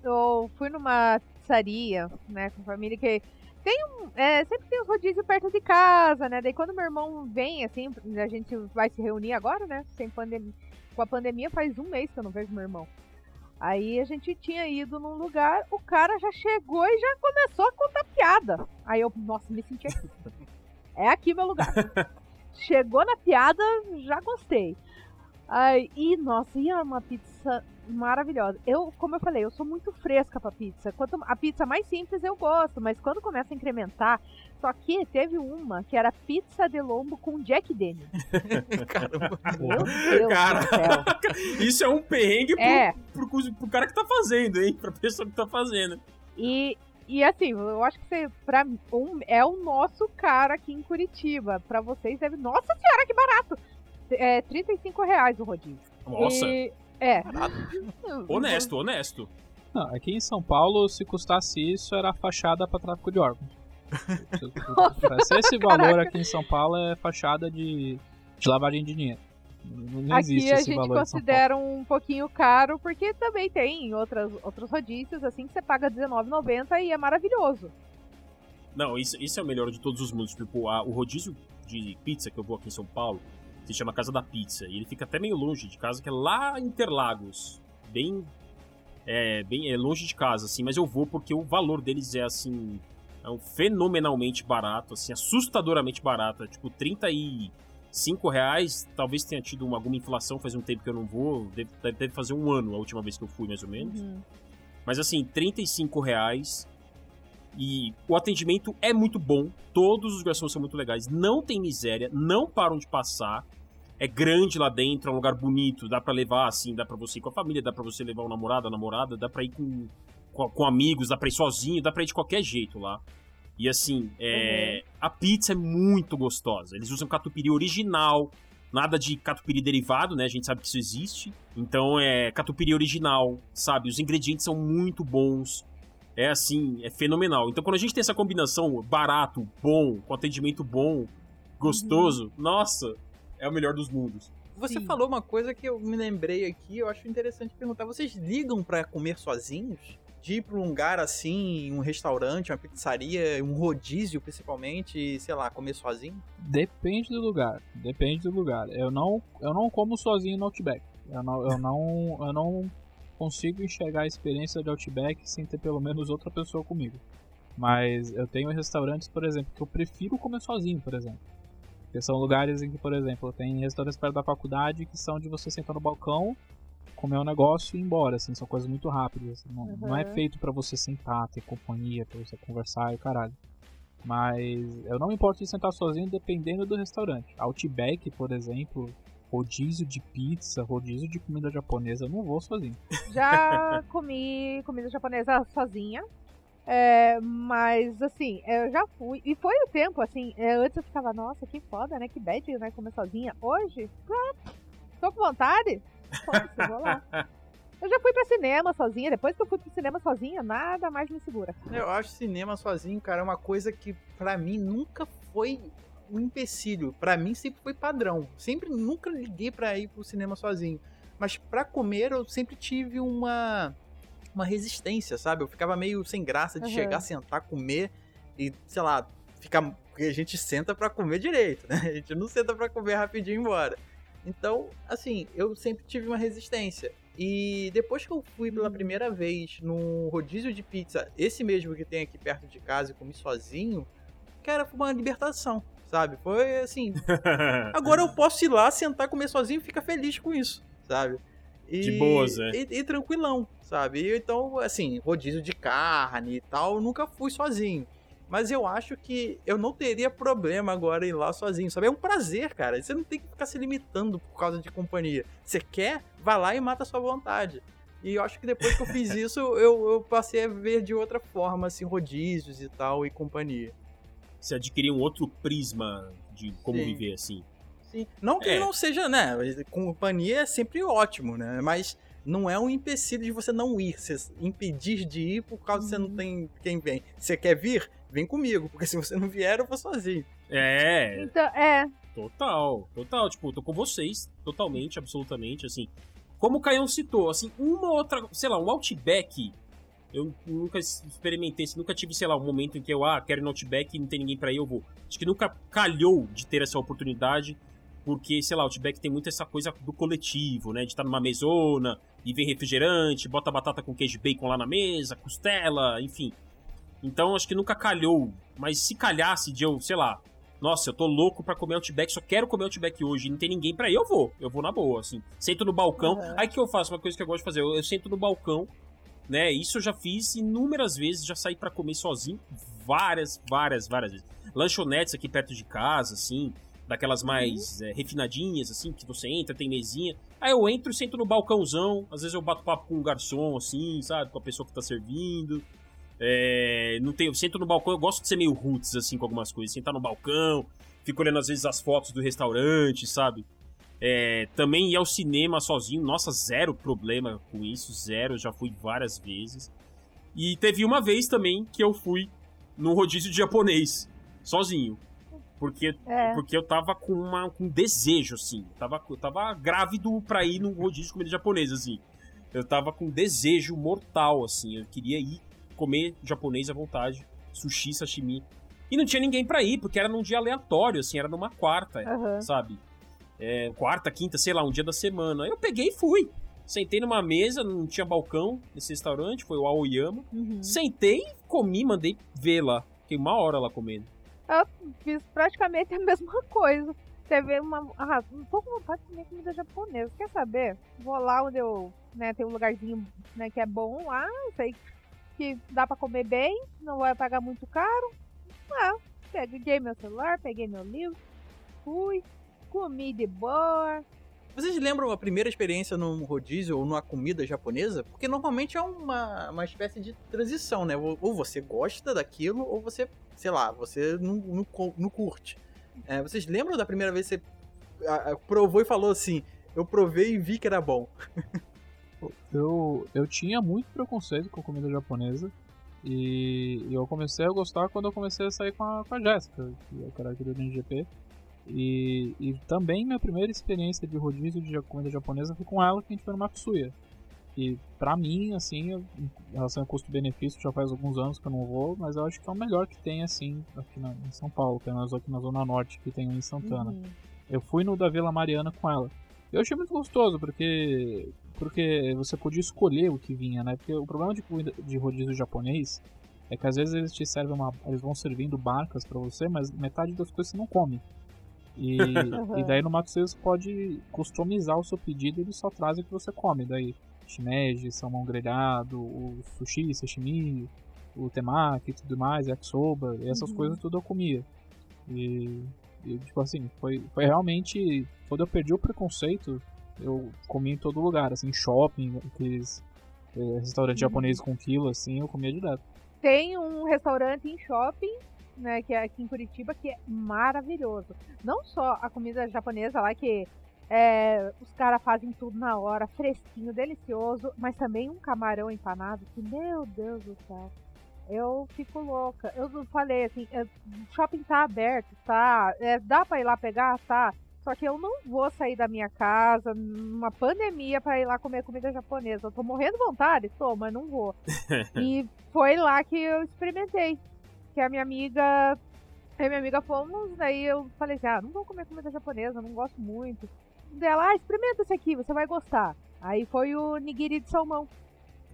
eu fui numa pizzaria, né, com família que. Tem um. é, sempre tem um rodízio perto de casa, né? Daí quando meu irmão vem, assim, a gente vai se reunir agora, né? Sem pandemia. Com a pandemia faz um mês que eu não vejo meu irmão. Aí a gente tinha ido num lugar, o cara já chegou e já começou a contar piada. Aí eu, nossa, me senti aqui. É aqui meu lugar. Chegou na piada, já gostei. Ai, e nossa, e uma pizza maravilhosa. Eu, como eu falei, eu sou muito fresca pra pizza. Quanto a pizza mais simples eu gosto, mas quando começa a incrementar, só que teve uma que era pizza de lombo com Jack Daniels. Caramba. Meu Deus Cara. do céu. Isso é um perrengue pro, É, pro, pro- pro cara que tá fazendo, hein? Pra pessoa que tá fazendo. e e assim, eu acho que você, pra mim, um, é o nosso cara aqui em Curitiba. Pra vocês deve. Nossa senhora, que barato! É 35 reais o rodízio. Nossa, E- é. honesto, honesto. Não, aqui em São Paulo, se custasse isso, era fachada pra tráfico de órgãos. Se- se esse valor caraca. aqui em São Paulo é fachada de, de lavagem de dinheiro. Não não existe Aqui a esse gente considera um pouquinho caro, porque também tem outras, outros rodízios, assim, que você paga R$19,90 e é maravilhoso. Não, isso, isso é o melhor de todos os mundos. Tipo, a- o rodízio de pizza que eu vou aqui em São Paulo se chama Casa da Pizza. E ele fica até meio longe de casa, que é lá em Interlagos. Bem. É, bem é longe de casa, assim, mas eu vou porque o valor deles é assim. É um fenomenalmente barato, assim, assustadoramente barato. É, tipo, 35 reais. Talvez tenha tido uma- alguma inflação, faz um tempo que eu não vou. Deve, deve fazer um ano a última vez que eu fui, mais ou menos. Mas assim, 35 reais. E o atendimento é muito bom. Todos os garçons são muito legais. Não tem miséria, não param de passar. É grande lá dentro, é um lugar bonito. Dá pra levar, assim, dá pra você ir com a família, dá pra você levar o namorado, a namorada, dá pra ir com, com, com amigos, dá pra ir sozinho, dá pra ir de qualquer jeito lá. E assim, é, a pizza é muito gostosa. Eles usam catupiry original, nada de catupiry derivado, né? A gente sabe que isso existe. Então é catupiry original, sabe? Os ingredientes são muito bons. É assim, é fenomenal. Então quando a gente tem essa combinação barato, bom, com atendimento bom, gostoso, nossa, é o melhor dos mundos. Você Sim. falou uma coisa que eu me lembrei aqui, eu acho interessante perguntar. Vocês ligam pra comer sozinhos? De ir pra um lugar assim, um restaurante, uma pizzaria, um rodízio principalmente, e, sei lá, comer sozinho? Depende do lugar. Depende do lugar. Eu não, eu não como sozinho no Outback. Eu não, eu não, eu não consigo enxergar a experiência de Outback sem ter pelo menos outra pessoa comigo. Mas eu tenho restaurantes, por exemplo, que eu prefiro comer sozinho, por exemplo. Porque são lugares em que, por exemplo, tem restaurantes perto da faculdade que são de você sentar no balcão, comer um negócio e ir embora, assim, são coisas muito rápidas. assim, não, não é Uhum. feito pra você sentar, ter companhia, pra você conversar e o caralho. Mas eu não me importo de sentar sozinho dependendo do restaurante. Outback, por exemplo, rodízio de pizza, rodízio de comida japonesa, eu não vou sozinho. Já comi comida japonesa sozinha. É, mas assim, eu já fui. E foi o tempo, assim, é, antes eu ficava, nossa, que foda, né? Que bad, né? Comer sozinha. Hoje, ah, tô com vontade. Foda-se, vou lá. Eu já fui pra cinema sozinha. Depois que eu fui pro cinema sozinha, nada mais me segura. Eu acho cinema sozinho, cara, é uma coisa que pra mim nunca foi um empecilho. Pra mim sempre foi padrão. Sempre nunca liguei pra ir pro cinema sozinho. Mas pra comer eu sempre tive uma uma resistência, sabe? Eu ficava meio sem graça de Uhum. chegar, sentar, comer e, sei lá, ficar porque a gente senta pra comer direito, né? A gente não senta pra comer rapidinho e embora. Então, assim, eu sempre tive uma resistência. E depois que eu fui pela primeira vez num rodízio de pizza, esse mesmo que tem aqui perto de casa e comi sozinho, cara, foi uma libertação, sabe? Foi assim. Agora eu posso ir lá, sentar, comer sozinho e ficar feliz com isso, sabe? E, De boas, é. E, e tranquilão, sabe? Então, assim, rodízio de carne e tal, eu nunca fui sozinho. Mas eu acho que eu não teria problema agora ir lá sozinho, sabe? É um prazer, cara. Você não tem que ficar se limitando por causa de companhia. Você quer, vai lá e mata a sua vontade. E eu acho que depois que eu fiz isso, eu, eu passei a ver de outra forma, assim, rodízios e tal, e companhia. Você adquirir um outro prisma de como Sim. viver, assim. Sim. Não que É. ele não seja, né? Companhia é sempre ótimo, né? Mas não é um empecilho de você não ir. Você impedir de ir por causa que você não tem quem vem. Você quer vir? Vem comigo. Porque se você não vier, eu vou sozinho. É, Então, é. Total, total. Tipo, tô com vocês, totalmente, absolutamente, assim. Como o Caião citou, assim, uma outra, sei lá, um Outback. Eu nunca experimentei, assim, nunca tive, sei lá, um momento em que eu, ah, quero ir no Outback e não tem ninguém pra ir, eu vou. Acho que nunca calhou de ter essa oportunidade, porque, sei lá, o Outback tem muito essa coisa do coletivo, né? De estar numa mesona e vem refrigerante, bota batata com queijo bacon lá na mesa, costela, enfim. Então, acho que nunca calhou. Mas se calhasse de eu, sei lá, nossa, eu tô louco pra comer Outback, só quero comer Outback hoje e não tem ninguém pra ir, eu vou. Eu vou na boa, assim. Sento no balcão. Uhum. Aí que eu faço uma coisa que eu gosto de fazer. Eu, eu sento no balcão, né? Isso eu já fiz inúmeras vezes, já saí pra comer sozinho várias, várias, várias vezes. Lanchonetes aqui perto de casa, assim, daquelas mais é, refinadinhas, assim, que você entra, tem mesinha. Aí eu entro e sento no balcãozão. Às vezes eu bato papo com um garçom, assim, sabe? Com a pessoa que tá servindo. É, não tenho, sento no balcão, eu gosto de ser meio roots, assim, com algumas coisas. Sentar no balcão, fico olhando às vezes as fotos do restaurante, sabe? É, também ir ao cinema sozinho, nossa, zero problema com isso, zero, já fui várias vezes. E teve uma vez também que eu fui num rodízio de japonês, sozinho. Porque, É. porque eu tava com, uma, com um desejo, assim. Eu tava, eu tava grávido pra ir num rodízio de comida japonesa, assim. Eu tava com um desejo mortal, assim. Eu queria ir comer japonês à vontade, sushi, sashimi. E não tinha ninguém pra ir, porque era num dia aleatório, assim, era numa quarta, Aham. sabe? É, quarta, quinta, sei lá, um dia da semana. Aí eu peguei e fui. Sentei numa mesa, não tinha balcão nesse restaurante, foi o Aoyama. Uhum. Sentei, comi, mandei ver lá. Fiquei uma hora lá comendo. Fiz praticamente a mesma coisa. Teve uma. Ah, um pouco vontade de comer comida japonesa. Quer saber? Vou lá onde eu. Né, tem um lugarzinho né, que é bom lá. Sei que dá pra comer bem. Não vai pagar muito caro. Ah, peguei meu celular, peguei meu livro. Fui. Comi de boa. Vocês lembram a primeira experiência num rodízio ou numa comida japonesa? Porque normalmente é uma, uma espécie de transição, né? Ou você gosta daquilo, ou você, sei lá, você não, não, não curte. É, vocês lembram da primeira vez que você provou e falou assim: Eu provei e vi que era bom? Eu, eu tinha muito preconceito com comida japonesa. E eu comecei a gostar quando eu comecei a sair com a, com a Jéssica, que é o cara aqui do NGP. E, e também minha primeira experiência de rodízio de comida japonesa foi com ela, que a gente foi no Matsuya. E pra mim, assim, em relação ao custo-benefício, já faz alguns anos que eu não vou, mas eu acho que é o melhor que tem, assim, aqui na, em São Paulo, pelo menos aqui na Zona Norte, que tem um em Santana. Uhum. Eu fui no da Vila Mariana com ela. Eu achei muito gostoso, porque porque você podia escolher o que vinha, né? Porque o problema de, comida- de rodízio japonês é que às vezes eles te servem uma. Eles vão servindo barcas pra você, mas metade das coisas você não come. E, e daí no Matsuya você pode customizar o seu pedido e eles só trazem o que você come. Daí shimeji, salmão grelhado, o sushi, sashimi, o temaki e tudo mais, yakisoba, essas Uhum. coisas tudo eu comia. E, e, tipo assim, foi, foi realmente. Quando eu perdi o preconceito, eu comia em todo lugar, assim, shopping, aqueles eh, restaurante Uhum. japonês com quilo, assim, eu comia direto. Tem um restaurante em shopping, né, que é aqui em Curitiba, que é maravilhoso. Não só a comida japonesa lá, que é, os caras fazem tudo na hora, fresquinho, delicioso, mas também um camarão empanado, que, meu Deus do céu. Eu fico louca. Eu falei assim, é, o shopping tá aberto, tá? É, dá pra ir lá pegar? Tá. Só que eu não vou sair da minha casa numa pandemia pra ir lá comer comida japonesa. Eu tô morrendo de vontade, tô, mas não vou. e foi lá que eu experimentei. Que a minha amiga. A minha amiga fomos, daí eu falei assim: ah, não vou comer comida japonesa, não gosto muito. Dela, ah, experimenta esse aqui, você vai gostar. Aí foi o nigiri de salmão.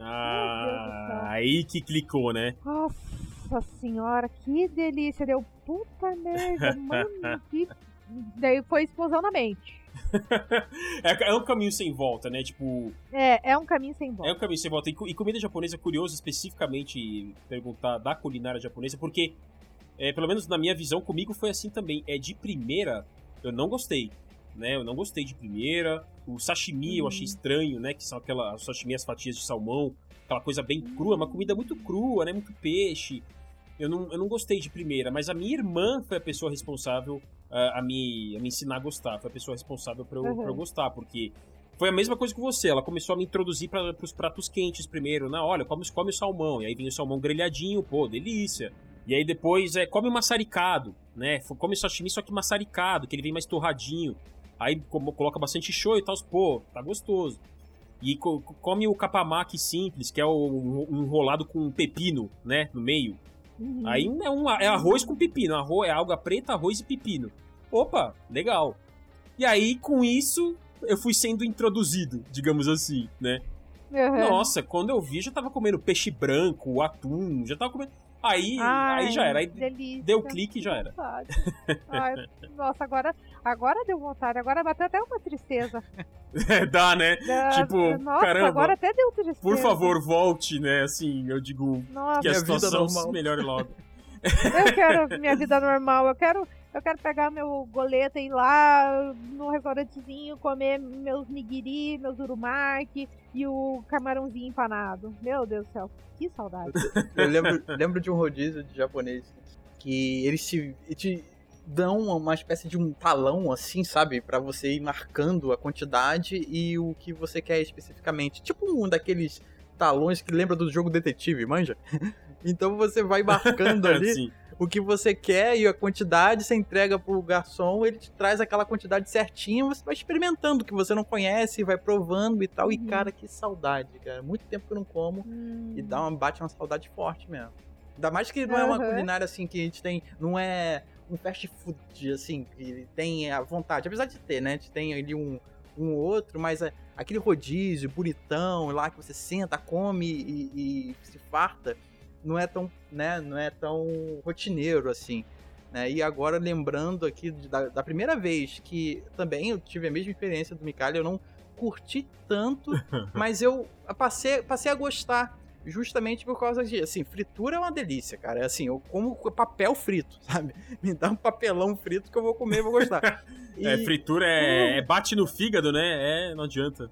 Ah, aí que clicou, né? Nossa senhora, que delícia! Deu puta merda, mano, que. Daí foi explosão na mente. é, é um caminho sem volta, né? Tipo, É, é um caminho sem é volta. um caminho sem volta. E, e comida japonesa é curioso especificamente perguntar da culinária japonesa, porque, é, pelo menos na minha visão, comigo foi assim também. É de primeira, eu não gostei. Né, eu não gostei de primeira. O sashimi eu achei estranho, né? Que são aquelas sashimi, as fatias de salmão, aquela coisa bem crua, uma comida muito crua, né? Muito peixe. Eu não, eu não gostei de primeira, mas a minha irmã foi a pessoa responsável uh, a, me, a me ensinar a gostar. Foi a pessoa responsável pra eu, Uhum. pra eu gostar, porque foi a mesma coisa que você. Ela começou a me introduzir para os pratos quentes primeiro. Na, olha, come, come o salmão. E aí vem o salmão grelhadinho, pô, delícia. E aí depois é come o maçaricado, né? Come sashimi, só que maçaricado, que ele vem mais torradinho. Aí como, coloca bastante show e tal, pô, tá gostoso. E co- come o capamaki simples, que é o um enrolado com pepino, né, no meio. Uhum. Aí é, um, é arroz com pepino, arroz, é alga preta, arroz e pepino. Opa, legal. E aí, com isso, eu fui sendo introduzido, digamos assim, né? Uhum. Nossa, quando eu vi, já tava comendo peixe branco, atum, já tava comendo. Aí, Ai, aí já era. Aí delícia. deu clique e já era. Ai, nossa, agora, agora deu vontade. Agora bateu até uma tristeza. Dá, né? Da- Tipo, nossa, caramba. agora até deu tristeza. Por favor, volte, né? Assim, eu digo Nossa, que a situação se melhore logo. eu quero minha vida normal. Eu quero, eu quero pegar meu goleta e ir lá no restaurantezinho comer meus nigiri, meus urumaki e o camarãozinho empanado. Meu Deus do céu, que saudade. Eu lembro, lembro de um rodízio de japonês que eles te, te dão uma espécie de um talão, assim, sabe? Pra você ir marcando a quantidade e o que você quer especificamente. Tipo um daqueles talões que lembra do jogo detetive, manja? Então você vai marcando ali Assim, o que você quer e a quantidade, você entrega pro garçom, ele te traz aquela quantidade certinha, você vai experimentando o que você não conhece, vai provando e tal. E Uhum. cara, que saudade, cara. Muito tempo que eu não como. Hum, E dá uma, bate uma saudade forte mesmo. Ainda mais que não é uma culinária assim que a gente tem. Não é um fast food, assim, que tem a vontade. Apesar de ter, né? A gente tem ali um, um outro, mas é aquele rodízio bonitão lá que você senta, come e, e se farta, não é tão, né? Não é tão rotineiro assim. Né? E agora, lembrando aqui da, da primeira vez que também eu tive a mesma experiência do Micali, eu não curti tanto, mas eu passei, passei a gostar justamente por causa de, assim, fritura é uma delícia, cara. É assim, eu como papel frito, sabe? Me dá um papelão frito que eu vou comer e vou gostar. E, é, fritura é, é bate no fígado, né? É, não adianta.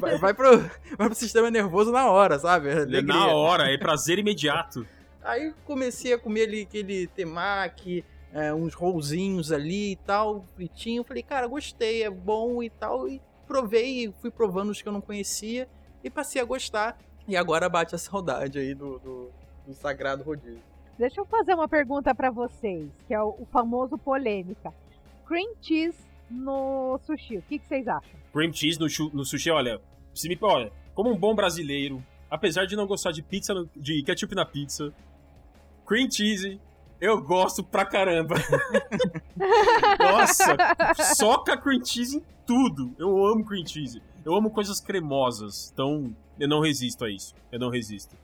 vai, vai pro, vai pro sistema nervoso na hora, sabe? É Alegria. na hora, é prazer imediato. Aí comecei a comer ali aquele temaki, é, uns rolzinhos ali e tal, fritinho. Falei, cara, gostei, é bom e tal. E provei, fui provando os que eu não conhecia e passei a gostar. E agora bate a saudade aí do, do, do sagrado rodízio. Deixa eu fazer uma pergunta pra vocês, que é o, o famoso polêmica. Cream cheese no sushi, o que, que vocês acham? Cream cheese no, no sushi, olha, se me, olha, como um bom brasileiro, apesar de não gostar de pizza, no- de ketchup na pizza, cream cheese eu gosto pra caramba. Nossa, soca cream cheese em tudo. Eu amo cream cheese. Eu amo coisas cremosas, então eu não resisto a isso. Eu não resisto.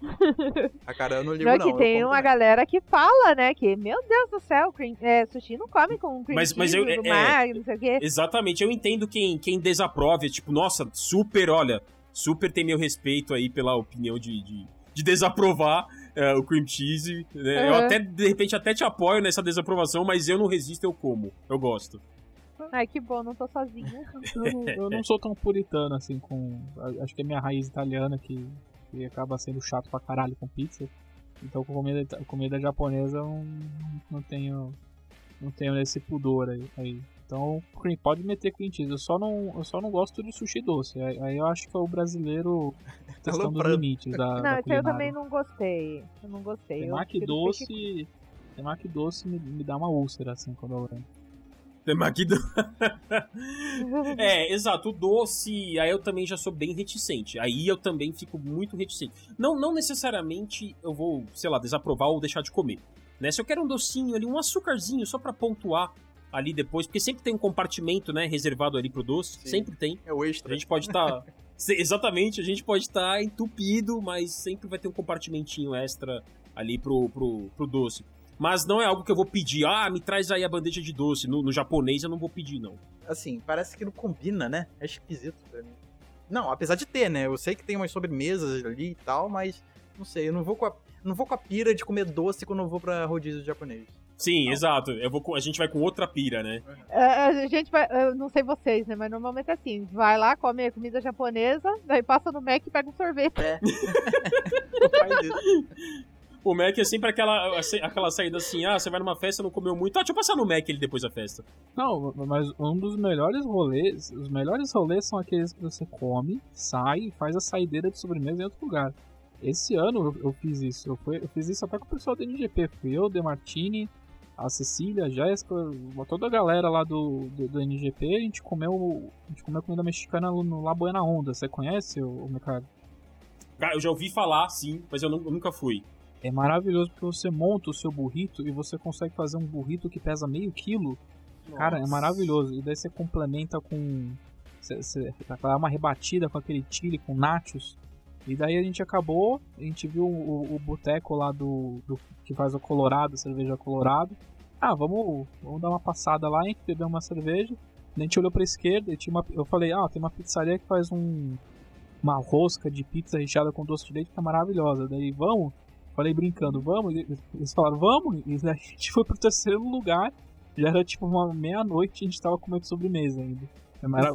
A cara, eu não ligo Não, não. que eu tem uma também. galera que fala, né, que, meu Deus do céu, cream, é, sushi não come com cream Mas- cheese, mas eu- é- mar, não sei o quê. Exatamente, eu entendo quem, quem desaprove, tipo, nossa, super, olha, super tem meu respeito aí pela opinião de, de, de desaprovar é, o cream cheese. né? Eu Uhum. até, de repente, até te apoio nessa desaprovação, mas eu não resisto, eu como. Eu gosto. Ai, que bom, não tô sozinha. Eu não, eu não sou tão puritano assim com. Acho que é minha raiz italiana que, que acaba sendo chato pra caralho com pizza. Então com comida, comida japonesa eu não, não tenho. Não tenho esse pudor aí. aí. Então, cream- pode meter cream cheese. Eu só não, eu só não gosto de sushi doce. Aí, aí eu acho que é o brasileiro testando os Aloprando. limites da, não, da eu também não gostei. Eu não gostei. eu Temaki doce. Temaki doce me, me dá uma úlcera assim quando eu do- É, exato, o doce, aí eu também já sou bem reticente. Aí eu também fico muito reticente. Não, não necessariamente eu vou, sei lá, desaprovar ou deixar de comer. Né? Se eu quero um docinho ali, um açúcarzinho, só pra pontuar ali depois, porque sempre tem um compartimento, né, reservado ali pro doce, Sim. sempre tem. É o A extra. gente pode estar. exatamente, a gente pode estar entupido, mas sempre vai ter um compartimentinho extra ali pro, pro, pro doce. Mas não é algo que eu vou pedir, ah, me traz aí a bandeja de doce. No, no japonês eu não vou pedir, não. Assim, parece que não combina, né? É esquisito pra mim. Não, apesar de ter, né? Eu sei que tem umas sobremesas ali e tal, mas não sei, eu não vou com a, não vou com a pira de comer doce quando eu vou pra rodízio japonês. Sim, exato. Eu vou, com- a gente vai com outra pira, né? É, a gente vai, eu não sei vocês, né? Mas normalmente é assim: vai lá, come comida japonesa, daí passa no Mac e pega um sorvete. É. O Mac é sempre aquela, aquela saída assim, ah, você vai numa festa, não comeu muito, ah, deixa eu passar no Mac ele depois da festa. Não, mas um dos melhores rolês, os melhores rolês são aqueles que você come, sai e faz a saideira de sobremesa em outro lugar. Esse ano eu, eu fiz isso, eu, fui, eu, fiz isso até com o pessoal do NGP, fui eu, De Martini, a Cecília, a Jéssica, toda a galera lá do, do, do, NGP, a gente comeu, a gente comeu comida mexicana no La Buena Onda, você conhece o, o mercado? Eu já ouvi falar, sim, mas eu, eu nunca fui. É maravilhoso porque você monta o seu burrito e você consegue fazer um burrito que pesa meio quilo. Nossa. Cara, é maravilhoso. E daí você complementa com. Você, você dá uma rebatida com aquele chile, com nachos. E daí a gente acabou, a gente viu o, o boteco lá do, do, que faz o Colorado, cerveja Colorado. Ah, vamos, vamos dar uma passada lá, a gente bebeu uma cerveja. A gente olhou pra esquerda e tinha uma, eu falei, ah, tem uma pizzaria que faz um, uma rosca de pizza recheada com doce de leite que é maravilhosa. Daí, vamos? Falei brincando, vamos? Eles falaram, vamos? E a gente foi pro terceiro lugar. Já era tipo uma meia-noite e a gente tava comendo sobremesa ainda.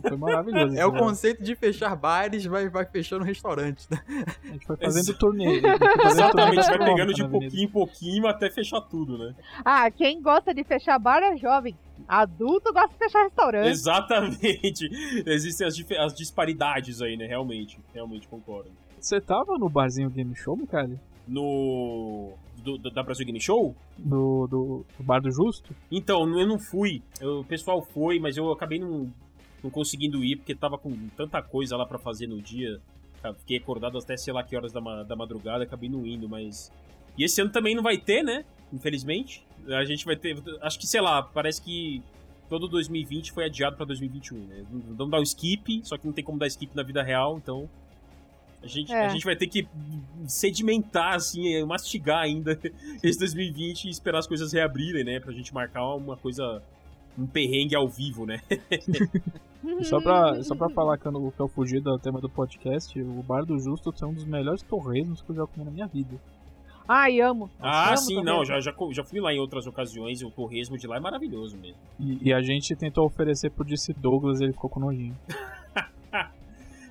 Foi maravilhoso. é o conceito de fechar bares, vai, vai fechando restaurante. Né? A gente foi fazendo torneio. Exatamente, vai pegando de pouquinho em pouquinho até fechar tudo, né? Ah, quem gosta de fechar bar é jovem. Adulto gosta de fechar restaurante. Exatamente. Existem as, as disparidades aí, né? Realmente. Realmente concordo. Você tava no barzinho Game Show, cara? No. Do, da Brasil Game Show? Do, do, do, Bar do Justo? Então, eu não fui. Eu, o pessoal foi, mas eu acabei não, não conseguindo ir porque tava com tanta coisa lá para fazer no dia. Fiquei acordado até sei lá que horas da, da madrugada, acabei não indo, mas. E esse ano também não vai ter, né? Infelizmente. A gente vai ter. Acho que, sei lá, parece que todo 2020 foi adiado pra 2021, né? Vamos dar um skip, só que não tem como dar skip na vida real, então a gente, é. a gente vai ter que sedimentar, assim, mastigar ainda esse 2020 e esperar as coisas reabrirem, né? Pra gente marcar uma coisa, um perrengue ao vivo, né? só, pra, só pra falar que eu, que eu fugi do tema do podcast, o Bar do Justo é um dos melhores torresmos que eu já comi na minha vida. Ai, amo. Ah, amo sim, não, já, já, já fui lá em outras ocasiões e o torresmo de lá é maravilhoso mesmo. E, e a gente tentou oferecer pro Disse Douglas ele ficou com nojinho.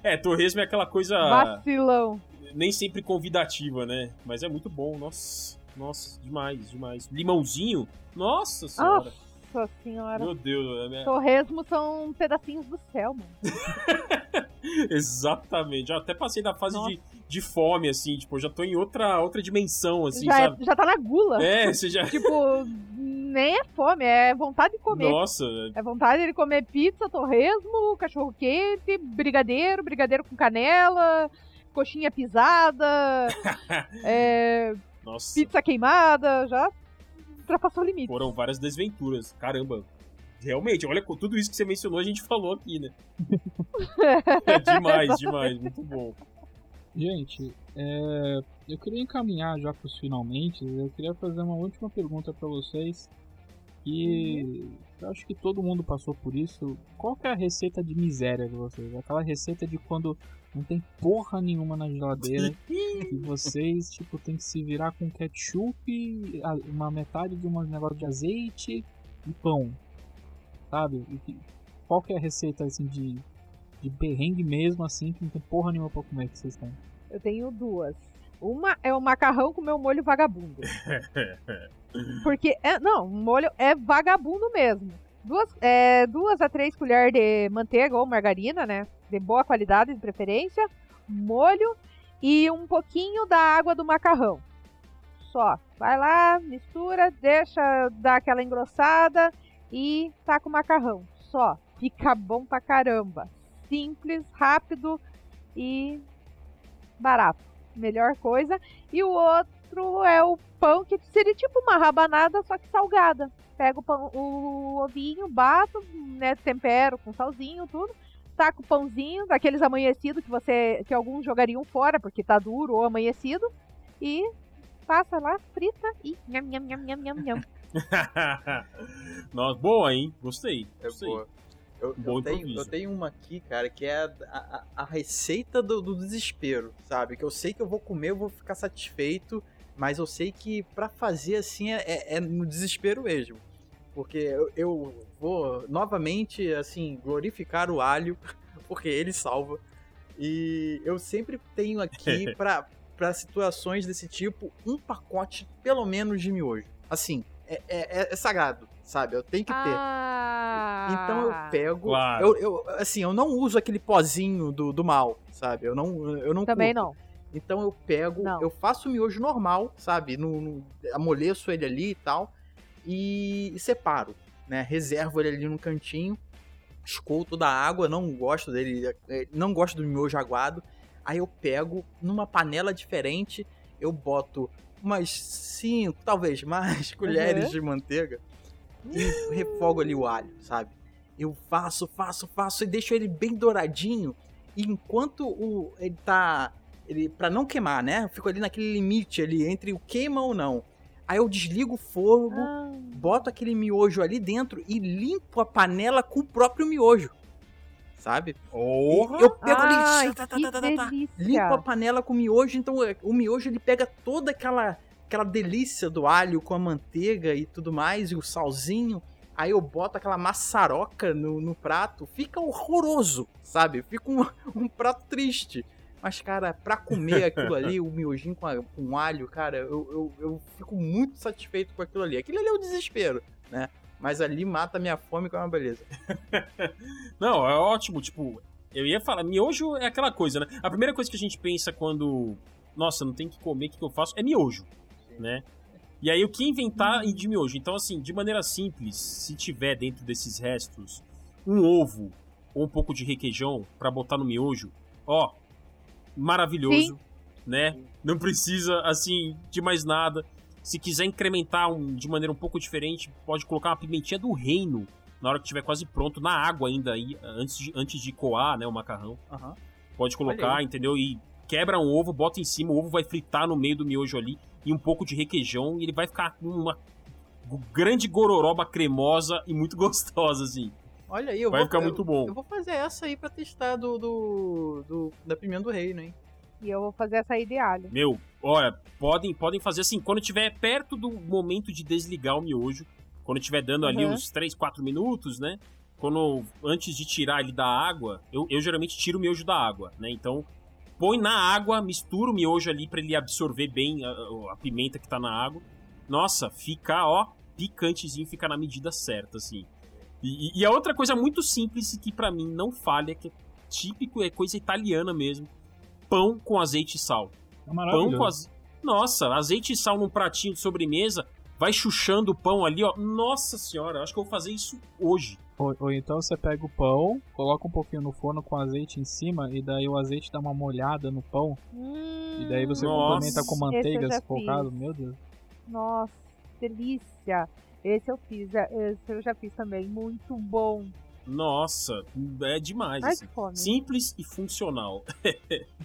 É, torresmo é aquela coisa. Vacilão. Nem sempre convidativa, né? Mas é muito bom, nossa. Nossa, demais, demais. Limãozinho? Nossa senhora. Nossa senhora. Meu Deus. É minha... Torresmo são pedacinhos do céu, mano. Exatamente. Eu até passei da fase de, de fome, assim, tipo, já tô em outra, outra dimensão, assim, já, sabe? É, já tá na gula. É, você já. tipo, nem é fome, é vontade de comer. Nossa. É vontade de comer pizza, torresmo, cachorro quente, brigadeiro, brigadeiro com canela, coxinha pisada, é, Nossa. pizza queimada, já ultrapassou o limite. Foram várias desventuras, caramba. Realmente, olha, com tudo isso que você mencionou, a gente falou aqui, né? é demais, demais, muito bom. Gente, é, eu queria encaminhar já para os finalmente. Eu queria fazer uma última pergunta para vocês. Que eu acho que todo mundo passou por isso. Qual que é a receita de miséria de vocês? Aquela receita de quando não tem porra nenhuma na geladeira e vocês tipo tem que se virar com ketchup, uma metade de um negócio de azeite e pão, sabe? E, qual que é a receita assim de de perrengue mesmo, assim, que não tem porra nenhuma pra comer que vocês têm? Eu tenho duas. Uma é o macarrão com meu molho vagabundo. Porque, é, não, molho é vagabundo mesmo. Duas, é, duas a três colheres de manteiga ou margarina, né? De boa qualidade, de preferência. Molho e um pouquinho da água do macarrão. Só. Vai lá, mistura, deixa dar aquela engrossada e taca o macarrão. Só. Fica bom pra caramba simples, rápido e barato. Melhor coisa. E o outro é o pão, que seria tipo uma rabanada, só que salgada. Pego o, pão, o ovinho, bato, né, tempero com salzinho, tudo. Taco o pãozinho, daqueles amanhecidos que você que alguns jogariam fora porque tá duro ou amanhecido. E passa lá, frita e nham, nham, nham, nham, nham, nham. Nossa, boa, hein? Gostei. É gostei. boa. Eu, eu, tenho, eu, tenho, uma aqui, cara, que é a, a, a receita do, do, desespero, sabe? Que eu sei que eu vou comer, eu vou ficar satisfeito, mas eu sei que para fazer assim é, é, é, no desespero mesmo. Porque eu, eu, vou novamente, assim, glorificar o alho, porque ele salva. E eu sempre tenho aqui pra, pra situações desse tipo, um pacote, pelo menos, de miojo. Assim, é, é- é- é sagrado, sabe? Eu tenho que ter. Ah, Então eu pego. Claro. Eu, eu- assim, eu não uso aquele pozinho do, do mal, sabe? Eu não, eu não Também curto. não. Então eu pego, Não. eu faço o miojo normal, sabe? No, no- amoleço ele ali e tal. E, e separo, né? Reservo ele ali no cantinho. Escoo toda a água, não gosto dele, eh, não gosto do miojo aguado. Aí eu pego numa panela diferente, eu boto umas cinco, talvez mais colheres Uhum. de manteiga e refogo ali o alho, sabe? Eu faço, faço, faço e deixo ele bem douradinho. E enquanto o, ele tá. Ele, pra não queimar, né? Eu fico ali naquele limite ali entre o queima ou não. Aí eu desligo o fogo, Ah, boto aquele miojo ali dentro e limpo a panela com o próprio miojo. Sabe? Porra! eu pego ai, ali, tá, tá, que tá, tá, tá, tá, limpo a panela com miojo, então é, o miojo ele pega toda aquela aquela delícia do alho com a manteiga e tudo mais, e o salzinho. Aí eu boto aquela maçaroca no, no prato, fica horroroso, sabe? Fica um, um prato triste. Mas, cara, pra comer aquilo ali, o miojinho com, a- com alho, cara, eu, eu, eu fico muito satisfeito com aquilo ali. Aquilo ali é o desespero, né? Mas ali mata a minha fome com uma beleza. Não, é ótimo, tipo, eu ia falar, miojo é aquela coisa, né? A primeira coisa que a gente pensa quando, nossa, não tem que comer, o que, que eu faço? É miojo, né? E aí o que inventar de miojo? Então, assim, de maneira simples, se tiver dentro desses restos um ovo ou um pouco de requeijão pra botar no miojo, ó, maravilhoso, né? Não precisa, assim, de mais nada. Se quiser incrementar um- de maneira um pouco diferente, pode colocar uma pimentinha do reino na hora que estiver quase pronto, na água ainda, aí, antes, de, antes de coar, né, o macarrão. Aham. Pode colocar, aí. entendeu? E quebra um ovo, bota em cima, o ovo vai fritar no meio do miojo ali, e um pouco de requeijão, e ele vai ficar com uma grande gororoba cremosa e muito gostosa, assim. Olha aí, eu Vai vou, ficar eu- muito bom. Eu vou fazer essa aí pra testar do, do, do- da pimenta do reino, hein? E eu vou fazer essa aí de alho. Meu, olha, podem, podem fazer assim, quando tiver perto do momento de desligar o miojo, quando tiver dando ali Uhum. uns 3, 4 minutos, né? Quando, antes de tirar ele da água, eu, eu geralmente tiro o miojo da água, né? Então, põe na água, mistura o miojo ali pra ele absorver bem a, a pimenta que tá na água. Nossa, fica, ó, picantezinho, fica na medida certa, assim. E, e- a outra coisa muito simples e que pra mim não falha, que é típico, é coisa italiana mesmo. Pão com azeite e sal É pão maravilhoso. com az... Nossa, azeite e sal num pratinho de sobremesa, vai chuchando o pão ali, ó. Nossa senhora, eu acho que eu vou fazer isso hoje. Ou, ou então você pega o pão, coloca um pouquinho no forno com azeite em cima, e daí o azeite dá uma molhada no pão, e daí você Nossa. complementa com manteiga se for o caso. Meu Deus. Nossa, delícia. Esse eu fiz, é, esse eu já fiz também. Muito bom. Nossa, é demais. Ai, assim. Simples e funcional.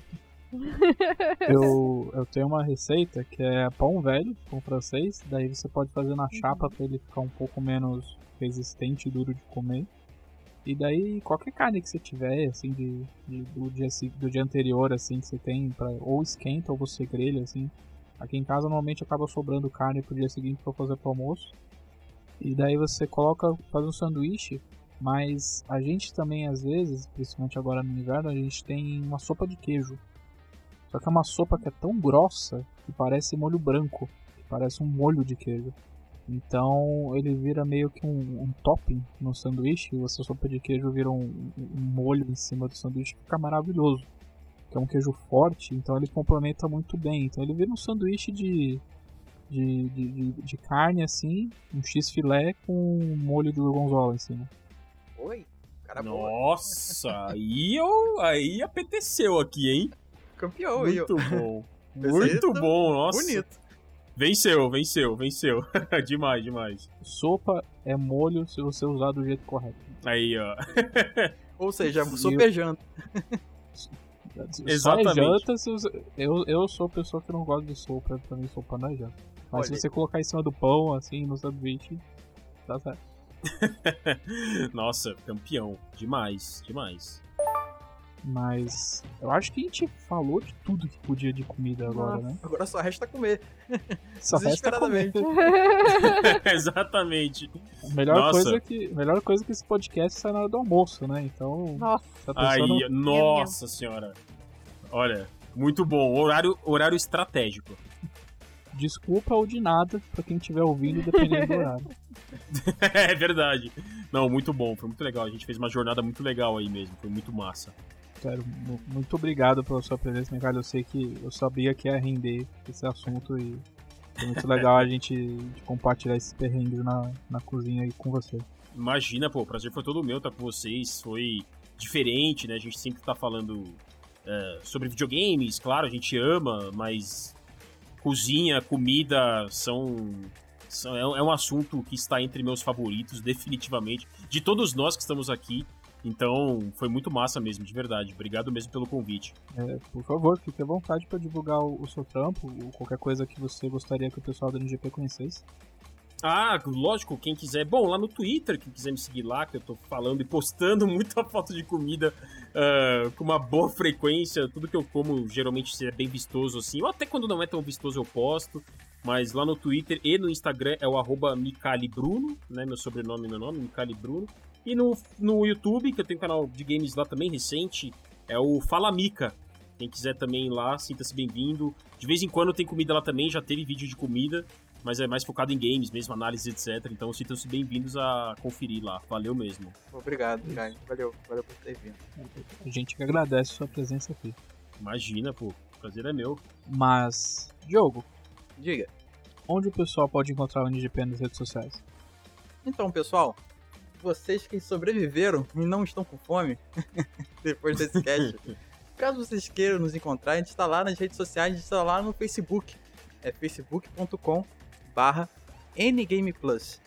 Eu, eu tenho uma receita que é pão velho, pão francês, daí você pode fazer na chapa pra ele ficar um pouco menos resistente e duro de comer. E daí qualquer carne que você tiver, assim, de, de- do, dia, do dia anterior, assim, que você tem, pra, ou esquenta ou você grelha, assim. Aqui em casa normalmente acaba sobrando carne pro dia seguinte pra fazer pro almoço. E daí você coloca, faz um sanduíche, mas a gente também às vezes, principalmente agora no inverno, a gente tem uma sopa de queijo. Só que é uma sopa que é tão grossa que parece molho branco, que parece um molho de queijo. Então ele vira meio que um, um topping no sanduíche, e essa sopa de queijo vira um, um molho em cima do sanduíche que fica maravilhoso. Que é um queijo forte, então ele complementa muito bem. Então ele vira um sanduíche de, de, de, de, de carne assim, um x-filé com um molho de gorgonzola em cima. Oi, cara boa. Nossa, aí, eu, aí apeteceu aqui, hein? Campeão. Muito bom. Receita Muito bom, nossa. Bonito. Venceu, venceu, venceu. demais, demais. Sopa é molho se você usar do jeito correto. Aí, ó. Ou seja, E super janta. Só Exatamente. é janta se você... eu, eu sou pessoa que não gosta de sopa, pra mim sopa não é janta. Mas Olha se você colocar em cima do pão, assim, no sanduíche, dá certo. Nossa, campeão. Demais, demais. Mas eu acho que a gente falou de tudo que podia de comida agora, Nossa. né? Agora só resta comer. Só resta comer. Desesperadamente. Exatamente. A melhor Nossa. coisa, que, a melhor coisa que esse podcast sai na hora do almoço, né? Então, Nossa, pessoa Aí, não... nossa senhora. Olha, Muito bom. Horário, horário estratégico. Desculpa ou de nada pra quem estiver ouvindo, dependendo do horário. é verdade. Não, muito bom. Foi muito legal. A gente fez uma jornada muito legal aí mesmo. Foi muito massa. Sério, mu- muito obrigado pela sua presença, Ricardo. Eu sei que eu sabia que ia render esse assunto e foi muito legal a gente compartilhar esses perrengues na, na cozinha aí com você. Imagina, pô, o prazer foi todo meu estar com vocês. Foi diferente, né? A gente sempre tá falando é, sobre videogames, claro, a gente ama, mas cozinha, comida são. são é, um- é um assunto que está entre meus favoritos, definitivamente. De todos nós que estamos aqui. Então, foi muito massa mesmo, de verdade. Obrigado mesmo pelo convite. É, por favor, fique à vontade para divulgar o, o seu trampo ou qualquer coisa que você gostaria que o pessoal da NGP conhecesse. Ah, lógico, quem quiser. Bom, lá no Twitter, quem quiser me seguir lá, que eu tô falando e postando muita foto de comida ah, com uma boa frequência. Tudo que eu como geralmente é bem vistoso assim. Ou até quando não é tão vistoso eu posto. Mas lá no Twitter e no Instagram é o arroba MicaliBruno, né? Meu sobrenome e meu nome, Micali Bruno. E no, no YouTube, que eu tenho um canal de games lá também recente, é o Fala Mica. Quem quiser também ir lá, sinta-se bem-vindo. De vez em quando tem comida lá também, já teve vídeo de comida mas é mais focado em games mesmo, análise, etc. Então sintam-se bem-vindos a conferir lá. Valeu mesmo. Obrigado, Jaime. Valeu, valeu por ter vindo. A gente que agradece a sua presença aqui. Imagina, pô. O prazer é meu. Mas, Diogo, Diga. onde o pessoal pode encontrar o NGP nas redes sociais? Então, pessoal, vocês que sobreviveram e não estão com fome depois desse cast, caso vocês queiram nos encontrar, a gente está lá nas redes sociais, a gente está lá no Facebook. É facebook.com barra ngameplus.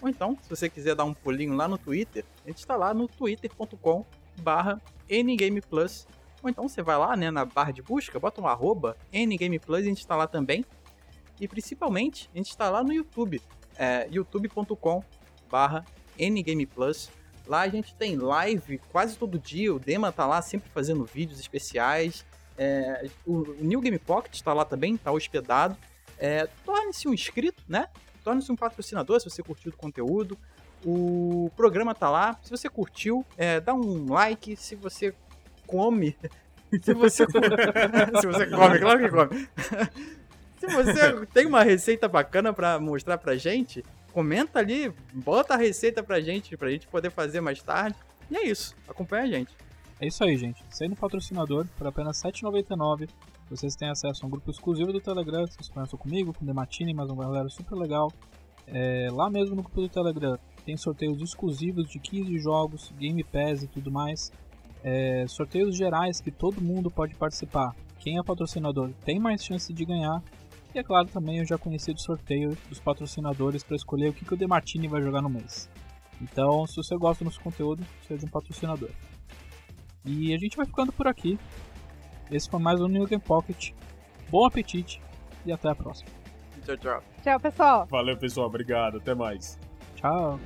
Ou então, se você quiser dar um pulinho lá no Twitter, a gente está lá no twitter.com barra ngameplus. Ou então você vai lá né, na barra de busca, bota um arroba ngameplus e a gente está lá também. E principalmente, a gente está lá no YouTube, é, youtube.com barra ngameplus. Lá a gente tem live quase todo dia, o Dema tá lá sempre fazendo vídeos especiais. É, o New Game Pocket está lá também, tá hospedado. É, Torne-se um inscrito, né? Torne-se um patrocinador se você curtiu o conteúdo. O programa tá lá. Se você curtiu, é, dá um like. Se você come. Se você, se você come, claro que come. Se você tem uma receita bacana pra mostrar pra gente, comenta ali, bota a receita pra gente, pra gente poder fazer mais tarde. E é isso. Acompanha a gente. É isso aí, gente. Sendo patrocinador, por apenas R$ 7,99, vocês têm acesso a um grupo exclusivo do Telegram. Vocês conhecem comigo, com o Dematini, mais uma galera super legal. É, lá mesmo no grupo do Telegram tem sorteios exclusivos de 15 jogos, Game Pass e tudo mais. É, sorteios gerais que todo mundo pode participar. Quem é patrocinador tem mais chance de ganhar. E é claro também eu já conheci do sorteio dos patrocinadores para escolher o que, que o Demartini vai jogar no mês. Então, se você gosta do nosso conteúdo, seja um patrocinador. E a gente vai ficando por aqui. Esse foi mais um New Game Pocket. Bom apetite e até a próxima. Tchau, tchau. Tchau, pessoal. Valeu, pessoal. Obrigado. Até mais. Tchau.